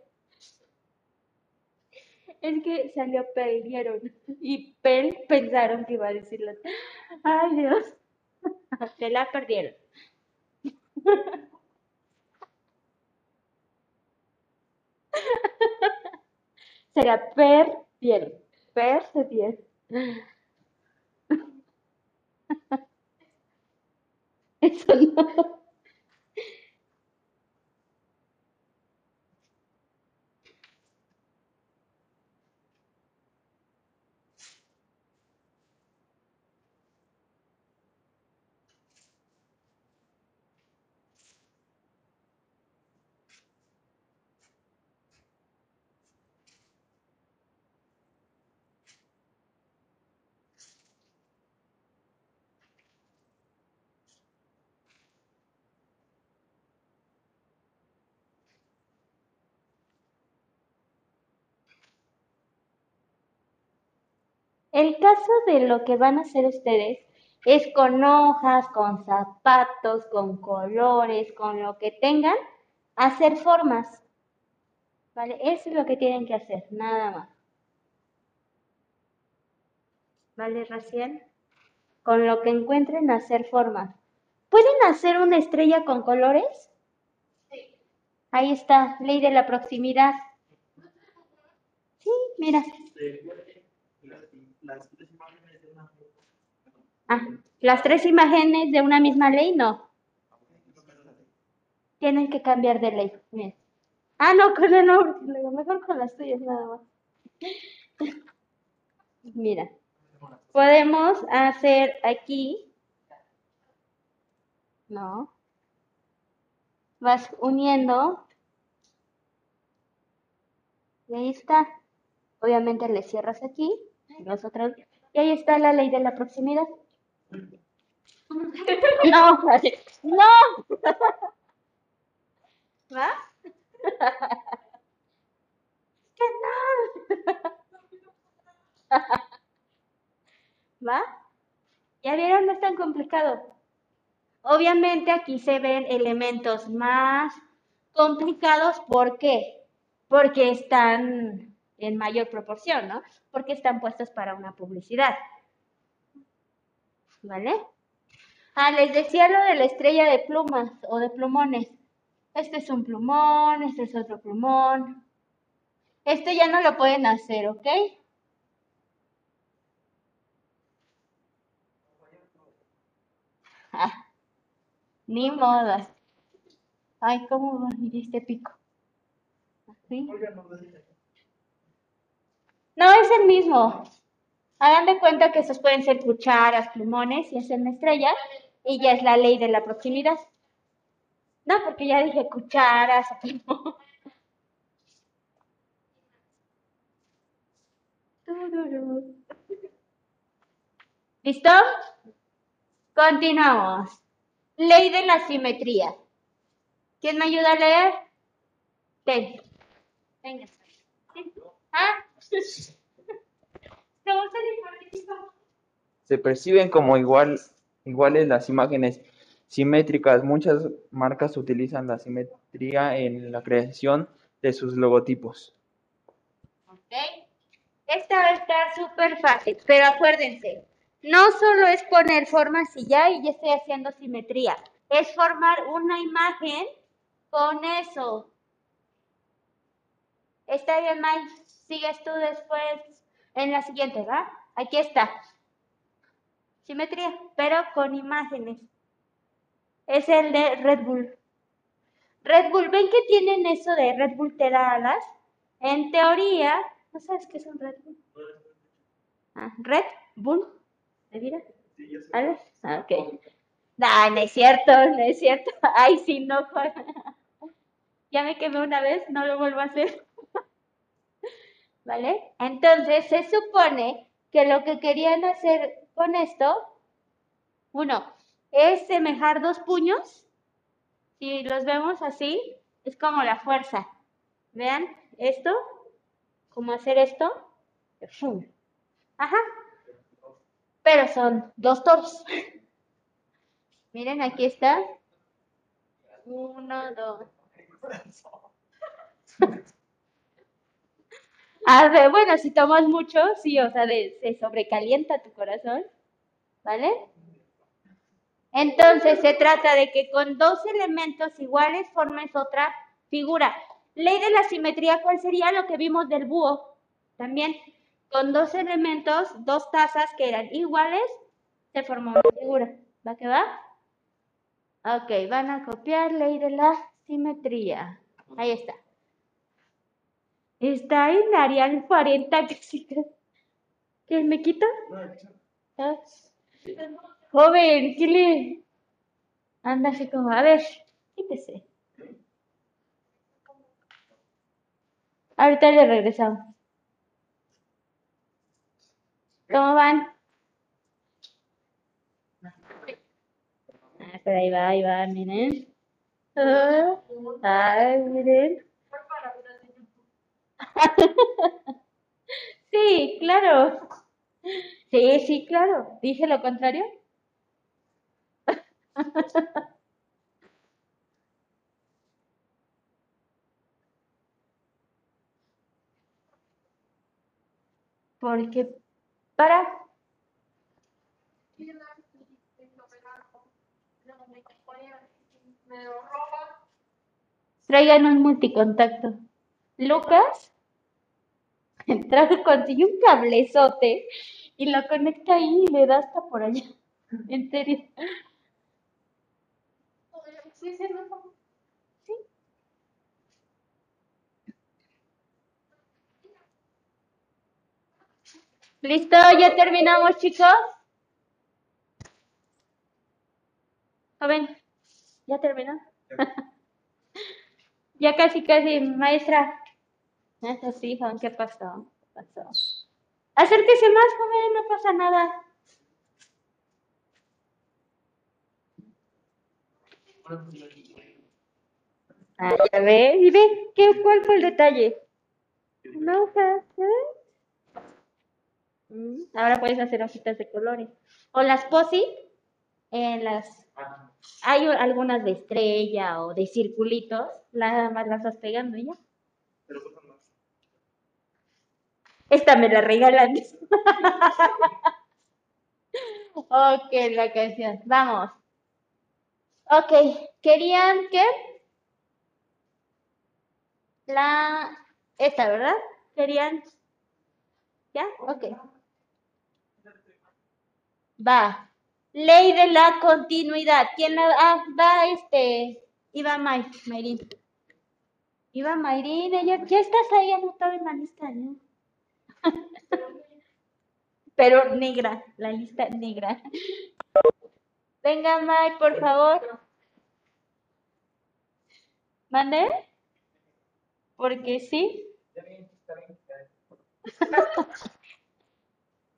Es que salió perdieron. Y pel pensaron que iba a decirlo. Ay, Dios. Se la perdieron. Se la perdieron. Perdieron. Eso no. El caso de lo que van a hacer ustedes es con hojas, con zapatos, con colores, con lo que tengan, hacer formas. ¿Vale? Eso es lo que tienen que hacer, nada más. ¿Vale, Raciel? Con lo que encuentren, hacer formas. ¿Pueden hacer una estrella con colores? Sí. Ahí está, ley de la proximidad. Sí, mira. Las tres imágenes de una Ah, las tres imágenes de una misma ley, no. tienen que cambiar de ley. Miren. Ah, no, con el no, mejor con las tuyas nada más. Mira, podemos hacer aquí, ¿no? Vas uniendo. Y ahí está. Obviamente le cierras aquí, los otros, y ahí está la ley de la proximidad. No, no. ¿Va? Que no. ¿Va? ¿Ya vieron? No es tan complicado. Obviamente aquí se ven elementos más complicados. ¿Por qué? Porque están en mayor proporción, ¿no? Porque están puestos para una publicidad. ¿Vale? Ah, les decía lo de la estrella de plumas o de plumones. Este es un plumón, este es otro plumón. Este ya no lo pueden hacer, ¿ok? Ah, ni modo. Ay, ¿cómo va a ir este pico? ¿Así? No, es el mismo. Hagan de cuenta que estos pueden ser cucharas, plumones y hacen estrellas. Y ya es la ley de la proximidad. No, porque ya dije cucharas, plumón. Tururú. ¿Listo? Continuamos. Ley de la simetría. ¿Quién me ayuda a leer? Ten. Venga. ¿Ah? ¿Cómo se perciben como igual, iguales las imágenes simétricas. Muchas marcas utilizan la simetría en la creación de sus logotipos. Ok. Esta va a estar súper fácil, pero acuérdense, no solo es poner formas y ya, y ya estoy haciendo simetría. Es formar una imagen con eso. Está bien, May. Sigues tú después en la siguiente, ¿va? Aquí está. Simetría, pero con imágenes. Es el de Red Bull. Red Bull, ¿ven que tienen eso de Red Bull te da alas? En teoría, ¿no sabes qué es un Red Bull? Ah, Red Bull. ¿De vida? ¿Alas? Ah, ok. No, no es cierto, no es cierto. Ay, sí, no. Ya me quemé una vez, no lo vuelvo a hacer. ¿Vale? Entonces, se supone que lo que querían hacer con esto, uno, es semejar dos puños. Si los vemos así, es como la fuerza. Vean esto, como hacer esto. ¡Fum! Ajá. Pero son dos toros. Miren, aquí está. Uno, dos. A ver, bueno, si tomas mucho, sí, o sea, se sobrecalienta tu corazón, ¿vale? Entonces se trata de que con dos elementos iguales formes otra figura. Ley de la simetría, ¿cuál sería lo que vimos del búho? También, con dos elementos, dos tazas que eran iguales, se formó una figura. ¿Va que va? Ok, van a copiar ley de la simetría. Ahí está. Está en Arial 40 que sí que- ¿Qué me quito? Ah. Joven, ¿qué le? Anda así como, a ver, quítese. Ahorita le regresamos. ¿Cómo van? Ah, pero ahí va, ahí va, miren. Ah, Ay, miren. Sí, claro. Sí, sí, claro. ¿Dije lo contrario? Porque para traigan un multicontacto. Lucas entrar, consigue un cablezote y lo conecta ahí y le da hasta por allá. En serio. Listo, ya terminamos, chicos. Joven, ya terminó. ya casi, casi, maestra. Sí, joven, ¿qué pasó? ¿Qué pasó? Acérquese más, joven, no pasa nada. Ah, ya ve, y ve, ¿qué, ¿cuál fue el detalle? Una hoja, ¿ya ves? Mm, Ahora puedes hacer hojitas de colores. O las posi, en las, hay algunas de estrella o de circulitos, nada más las vas pegando y ya. Esta me la regalan. ok, la canción. Vamos. Ok, querían que la esta, ¿verdad? Querían ¿Ya? Ok. Va. Ley de la continuidad. ¿Quién la ah, va este Iba May, Mayrin. Iba Mayrin, ella ya estás ahí anotado en la lista, ¿no? Pero negra, la lista negra. Venga, May, por favor. ¿Mande? Porque sí.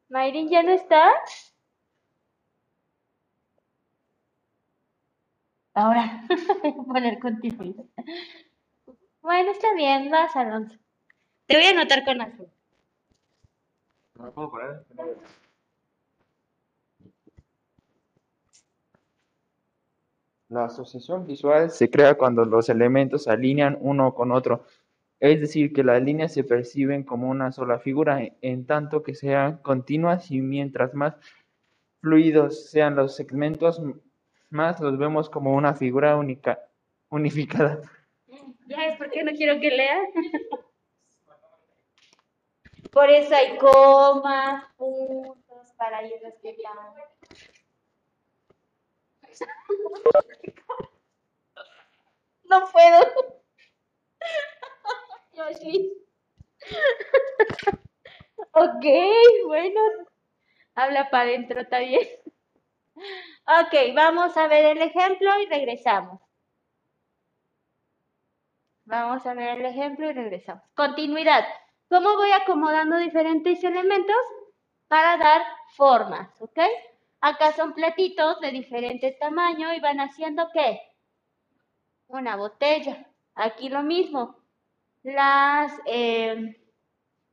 Mayrin ya no está. Ahora, poner continuidad. Bueno, está bien, vas, Alonso. Te voy a anotar con azul. No puedo poner. La asociación visual se crea cuando los elementos se alinean uno con otro, es decir, que las líneas se perciben como una sola figura, en tanto que sean continuas y mientras más fluidos sean los segmentos, más los vemos como una figura única, unificada. Ya es porque no quiero que lea. Por eso hay comas, puntos para ir respetando. No puedo. Ok, bueno. Habla para adentro, está bien. Ok, vamos a ver el ejemplo y regresamos. Vamos a ver el ejemplo y regresamos. Continuidad. ¿Cómo voy acomodando diferentes elementos para dar formas? ¿Ok? Acá son platitos de diferente tamaño y van haciendo ¿qué? Una botella. Aquí lo mismo. Las, eh,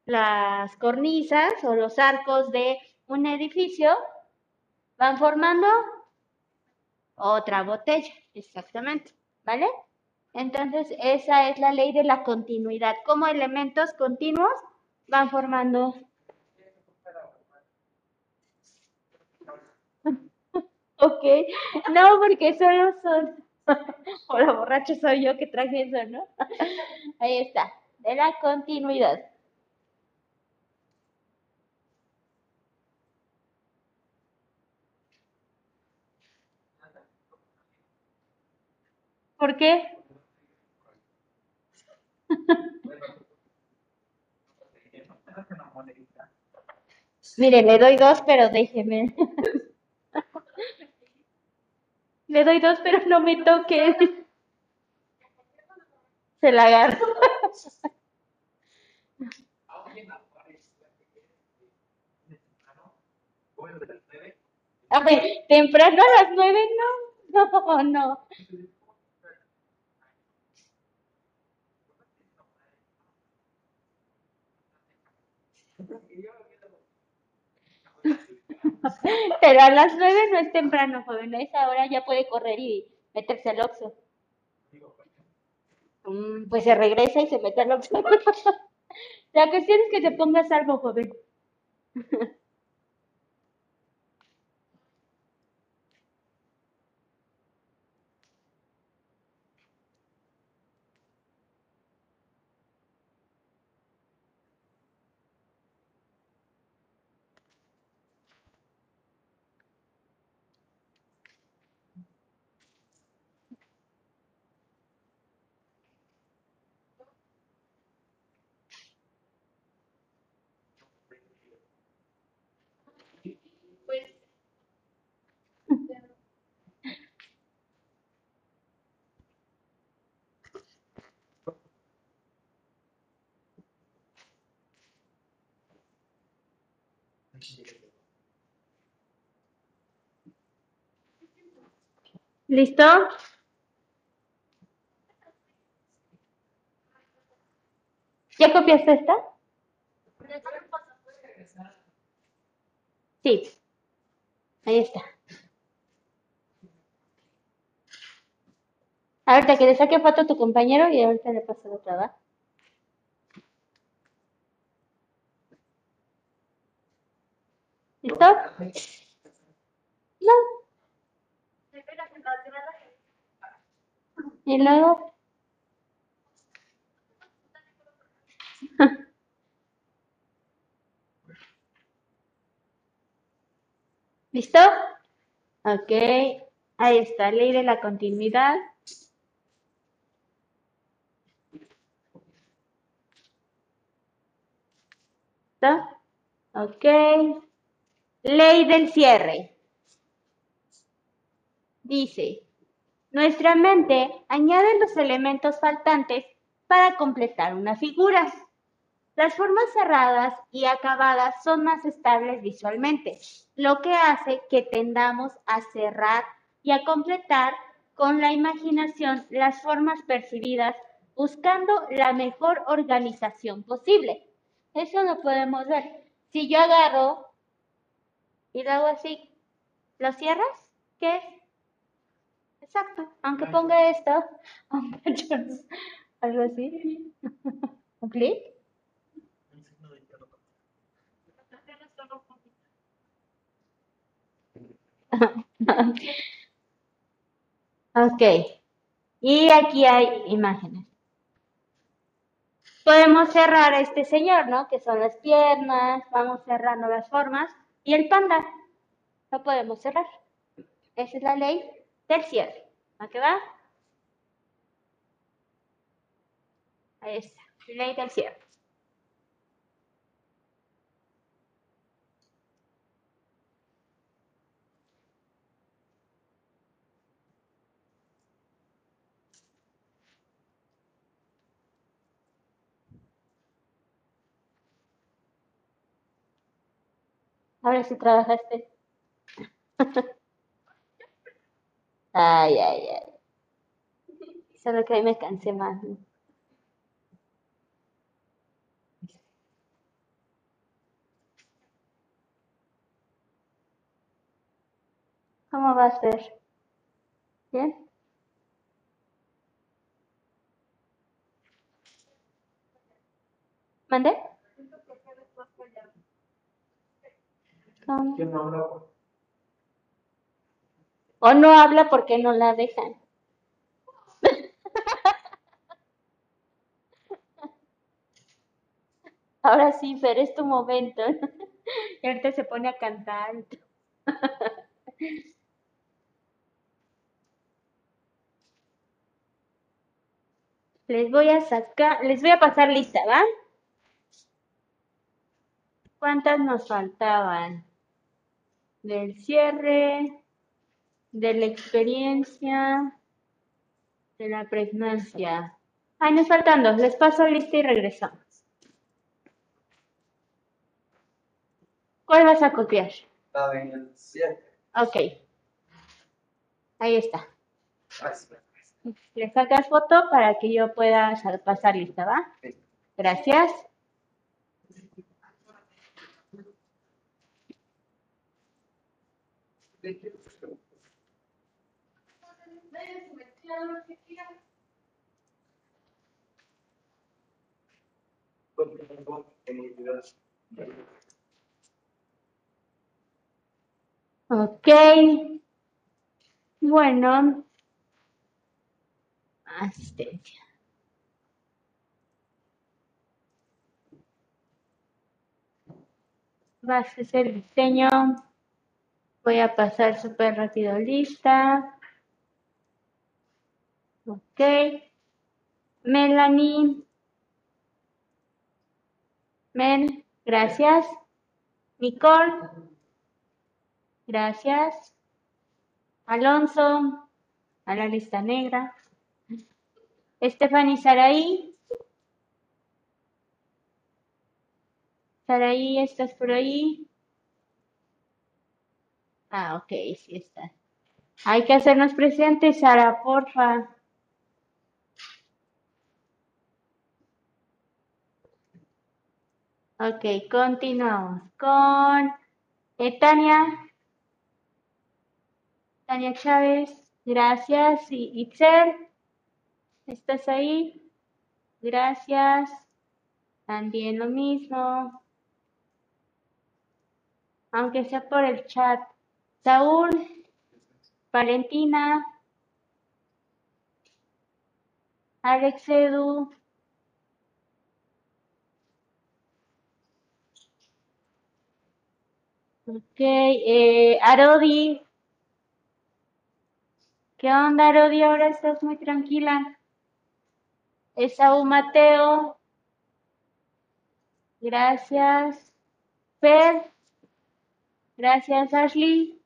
las cornisas o los arcos de un edificio van formando otra botella. Exactamente. ¿Vale? Entonces, esa es la ley de la continuidad. Como elementos continuos van formando. Ok, no, porque solo son. O la borracha soy yo que traje eso, ¿no? Ahí está, de la continuidad. ¿Por qué? Mire, le doy dos, pero déjeme. Le doy dos, pero no me toque. Se la agarro. A ver, temprano a las nueve, no. No, no. Pero a las nueve no es temprano, joven. A esa hora ya puede correr y meterse al Oxxo. Mm, Pues se regresa y se mete al Oxxo. La cuestión es que se ponga a salvo, joven. ¿Listo? ¿Ya copiaste esta? Sí. Ahí está. Ahorita que le saque foto a tu compañero y ahorita le paso la otra, ¿va? ¿Listo? No. Y luego. ¿Listo? Ok. Ahí está, ley de la continuidad. ¿Listo? Ok. Ley del cierre. Dice, nuestra mente añade los elementos faltantes para completar una figura. Las formas cerradas y acabadas son más estables visualmente, lo que hace que tendamos a cerrar y a completar con la imaginación las formas percibidas buscando la mejor organización posible. Eso lo podemos ver. Si yo agarro y lo hago así, ¿lo cierras? ¿Qué es? Exacto, aunque ponga esto, algo así. ¿Un clic? Ok. Y aquí hay imágenes. Podemos cerrar a este señor, ¿no? Que son las piernas, vamos cerrando las formas. Y el panda, lo podemos cerrar. Esa es la ley del cierre. ¿A qué va? Ahí está, ley del cierre. Ahora sí trabajaste. Ay, ay, ay. Solo que hoy me cansé más. ¿Cómo va a ser? ¿Bien? ¿Mande? ¿Cómo? ¿Quién no habla? O no habla porque no la dejan. Ahora sí, Fer, es tu momento. Y ahorita se pone a cantar. Les voy a sacar, les voy a pasar lista, ¿va? ¿Cuántas nos faltaban? Del cierre, de la experiencia, de la pregnancia. Ay, nos faltan dos. Les paso lista y regresamos. ¿Cuál vas a copiar? La del siete. Ok. Ahí está. Le sacas foto para que yo pueda sa- pasar lista, ¿va? Sí. Gracias. Ok. Bueno. Asistencia. Va a hacer el diseño. Voy a pasar súper rápido lista. Ok. Melanie. Mel, gracias. Nicole. Gracias. Alonso. A la lista negra. Stephanie Saraí. Saraí, ¿estás por ahí? Ah, ok, sí está. Hay que hacernos presentes, Sara, porfa. Ok, continuamos con eh, Tania. Tania Chávez, gracias. Y Itzel, ¿estás ahí? Gracias. También lo mismo. Aunque sea por el chat. Saúl, Valentina, Alex Edu. Ok, eh, Arodi. ¿Qué onda, Arodi? Ahora estás muy tranquila. Esaú Mateo. Gracias. Fer. Gracias, Ashley.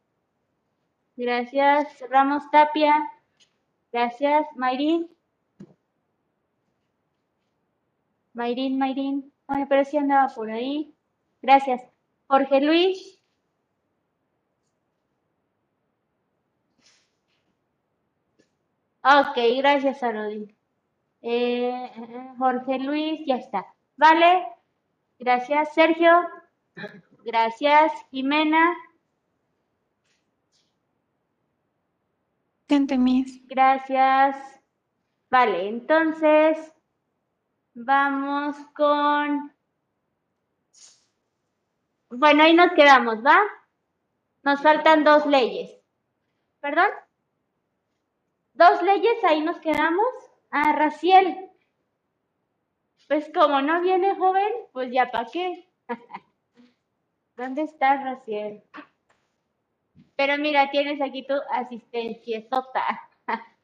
Gracias, Ramos Tapia. Gracias, Mayrin. Mayrin, Mayrin. Ay, pero sí andaba por ahí. Gracias. Jorge Luis. Ok, gracias, Arodi. Eh, Jorge Luis, ya está. Vale. Gracias, Sergio. Gracias, Jimena. Gracias. Vale, entonces vamos con... Bueno, ahí nos quedamos, ¿va? Nos faltan dos leyes. ¿Perdón? Dos leyes, ahí nos quedamos. Ah, Raciel. Pues como no viene joven, pues ya para qué. ¿Dónde estás, Raciel? Pero mira, tienes aquí tu asistencia sota.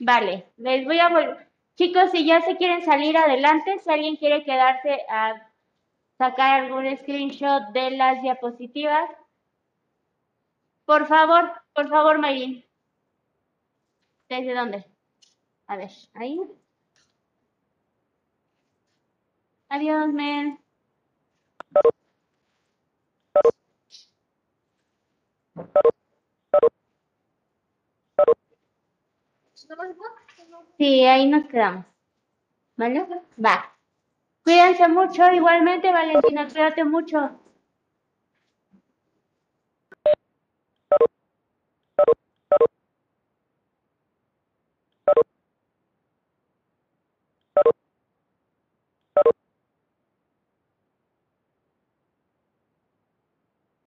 Vale, les voy a volver. Chicos, si ya se quieren salir adelante, si alguien quiere quedarse a sacar algún screenshot de las diapositivas, por favor, por favor, Mayrin. ¿Desde dónde? A ver, ahí. Adiós, Mel. Sí, ahí nos quedamos. ¿Vale? Va. Cuídense mucho, igualmente, Valentina, cuídate mucho.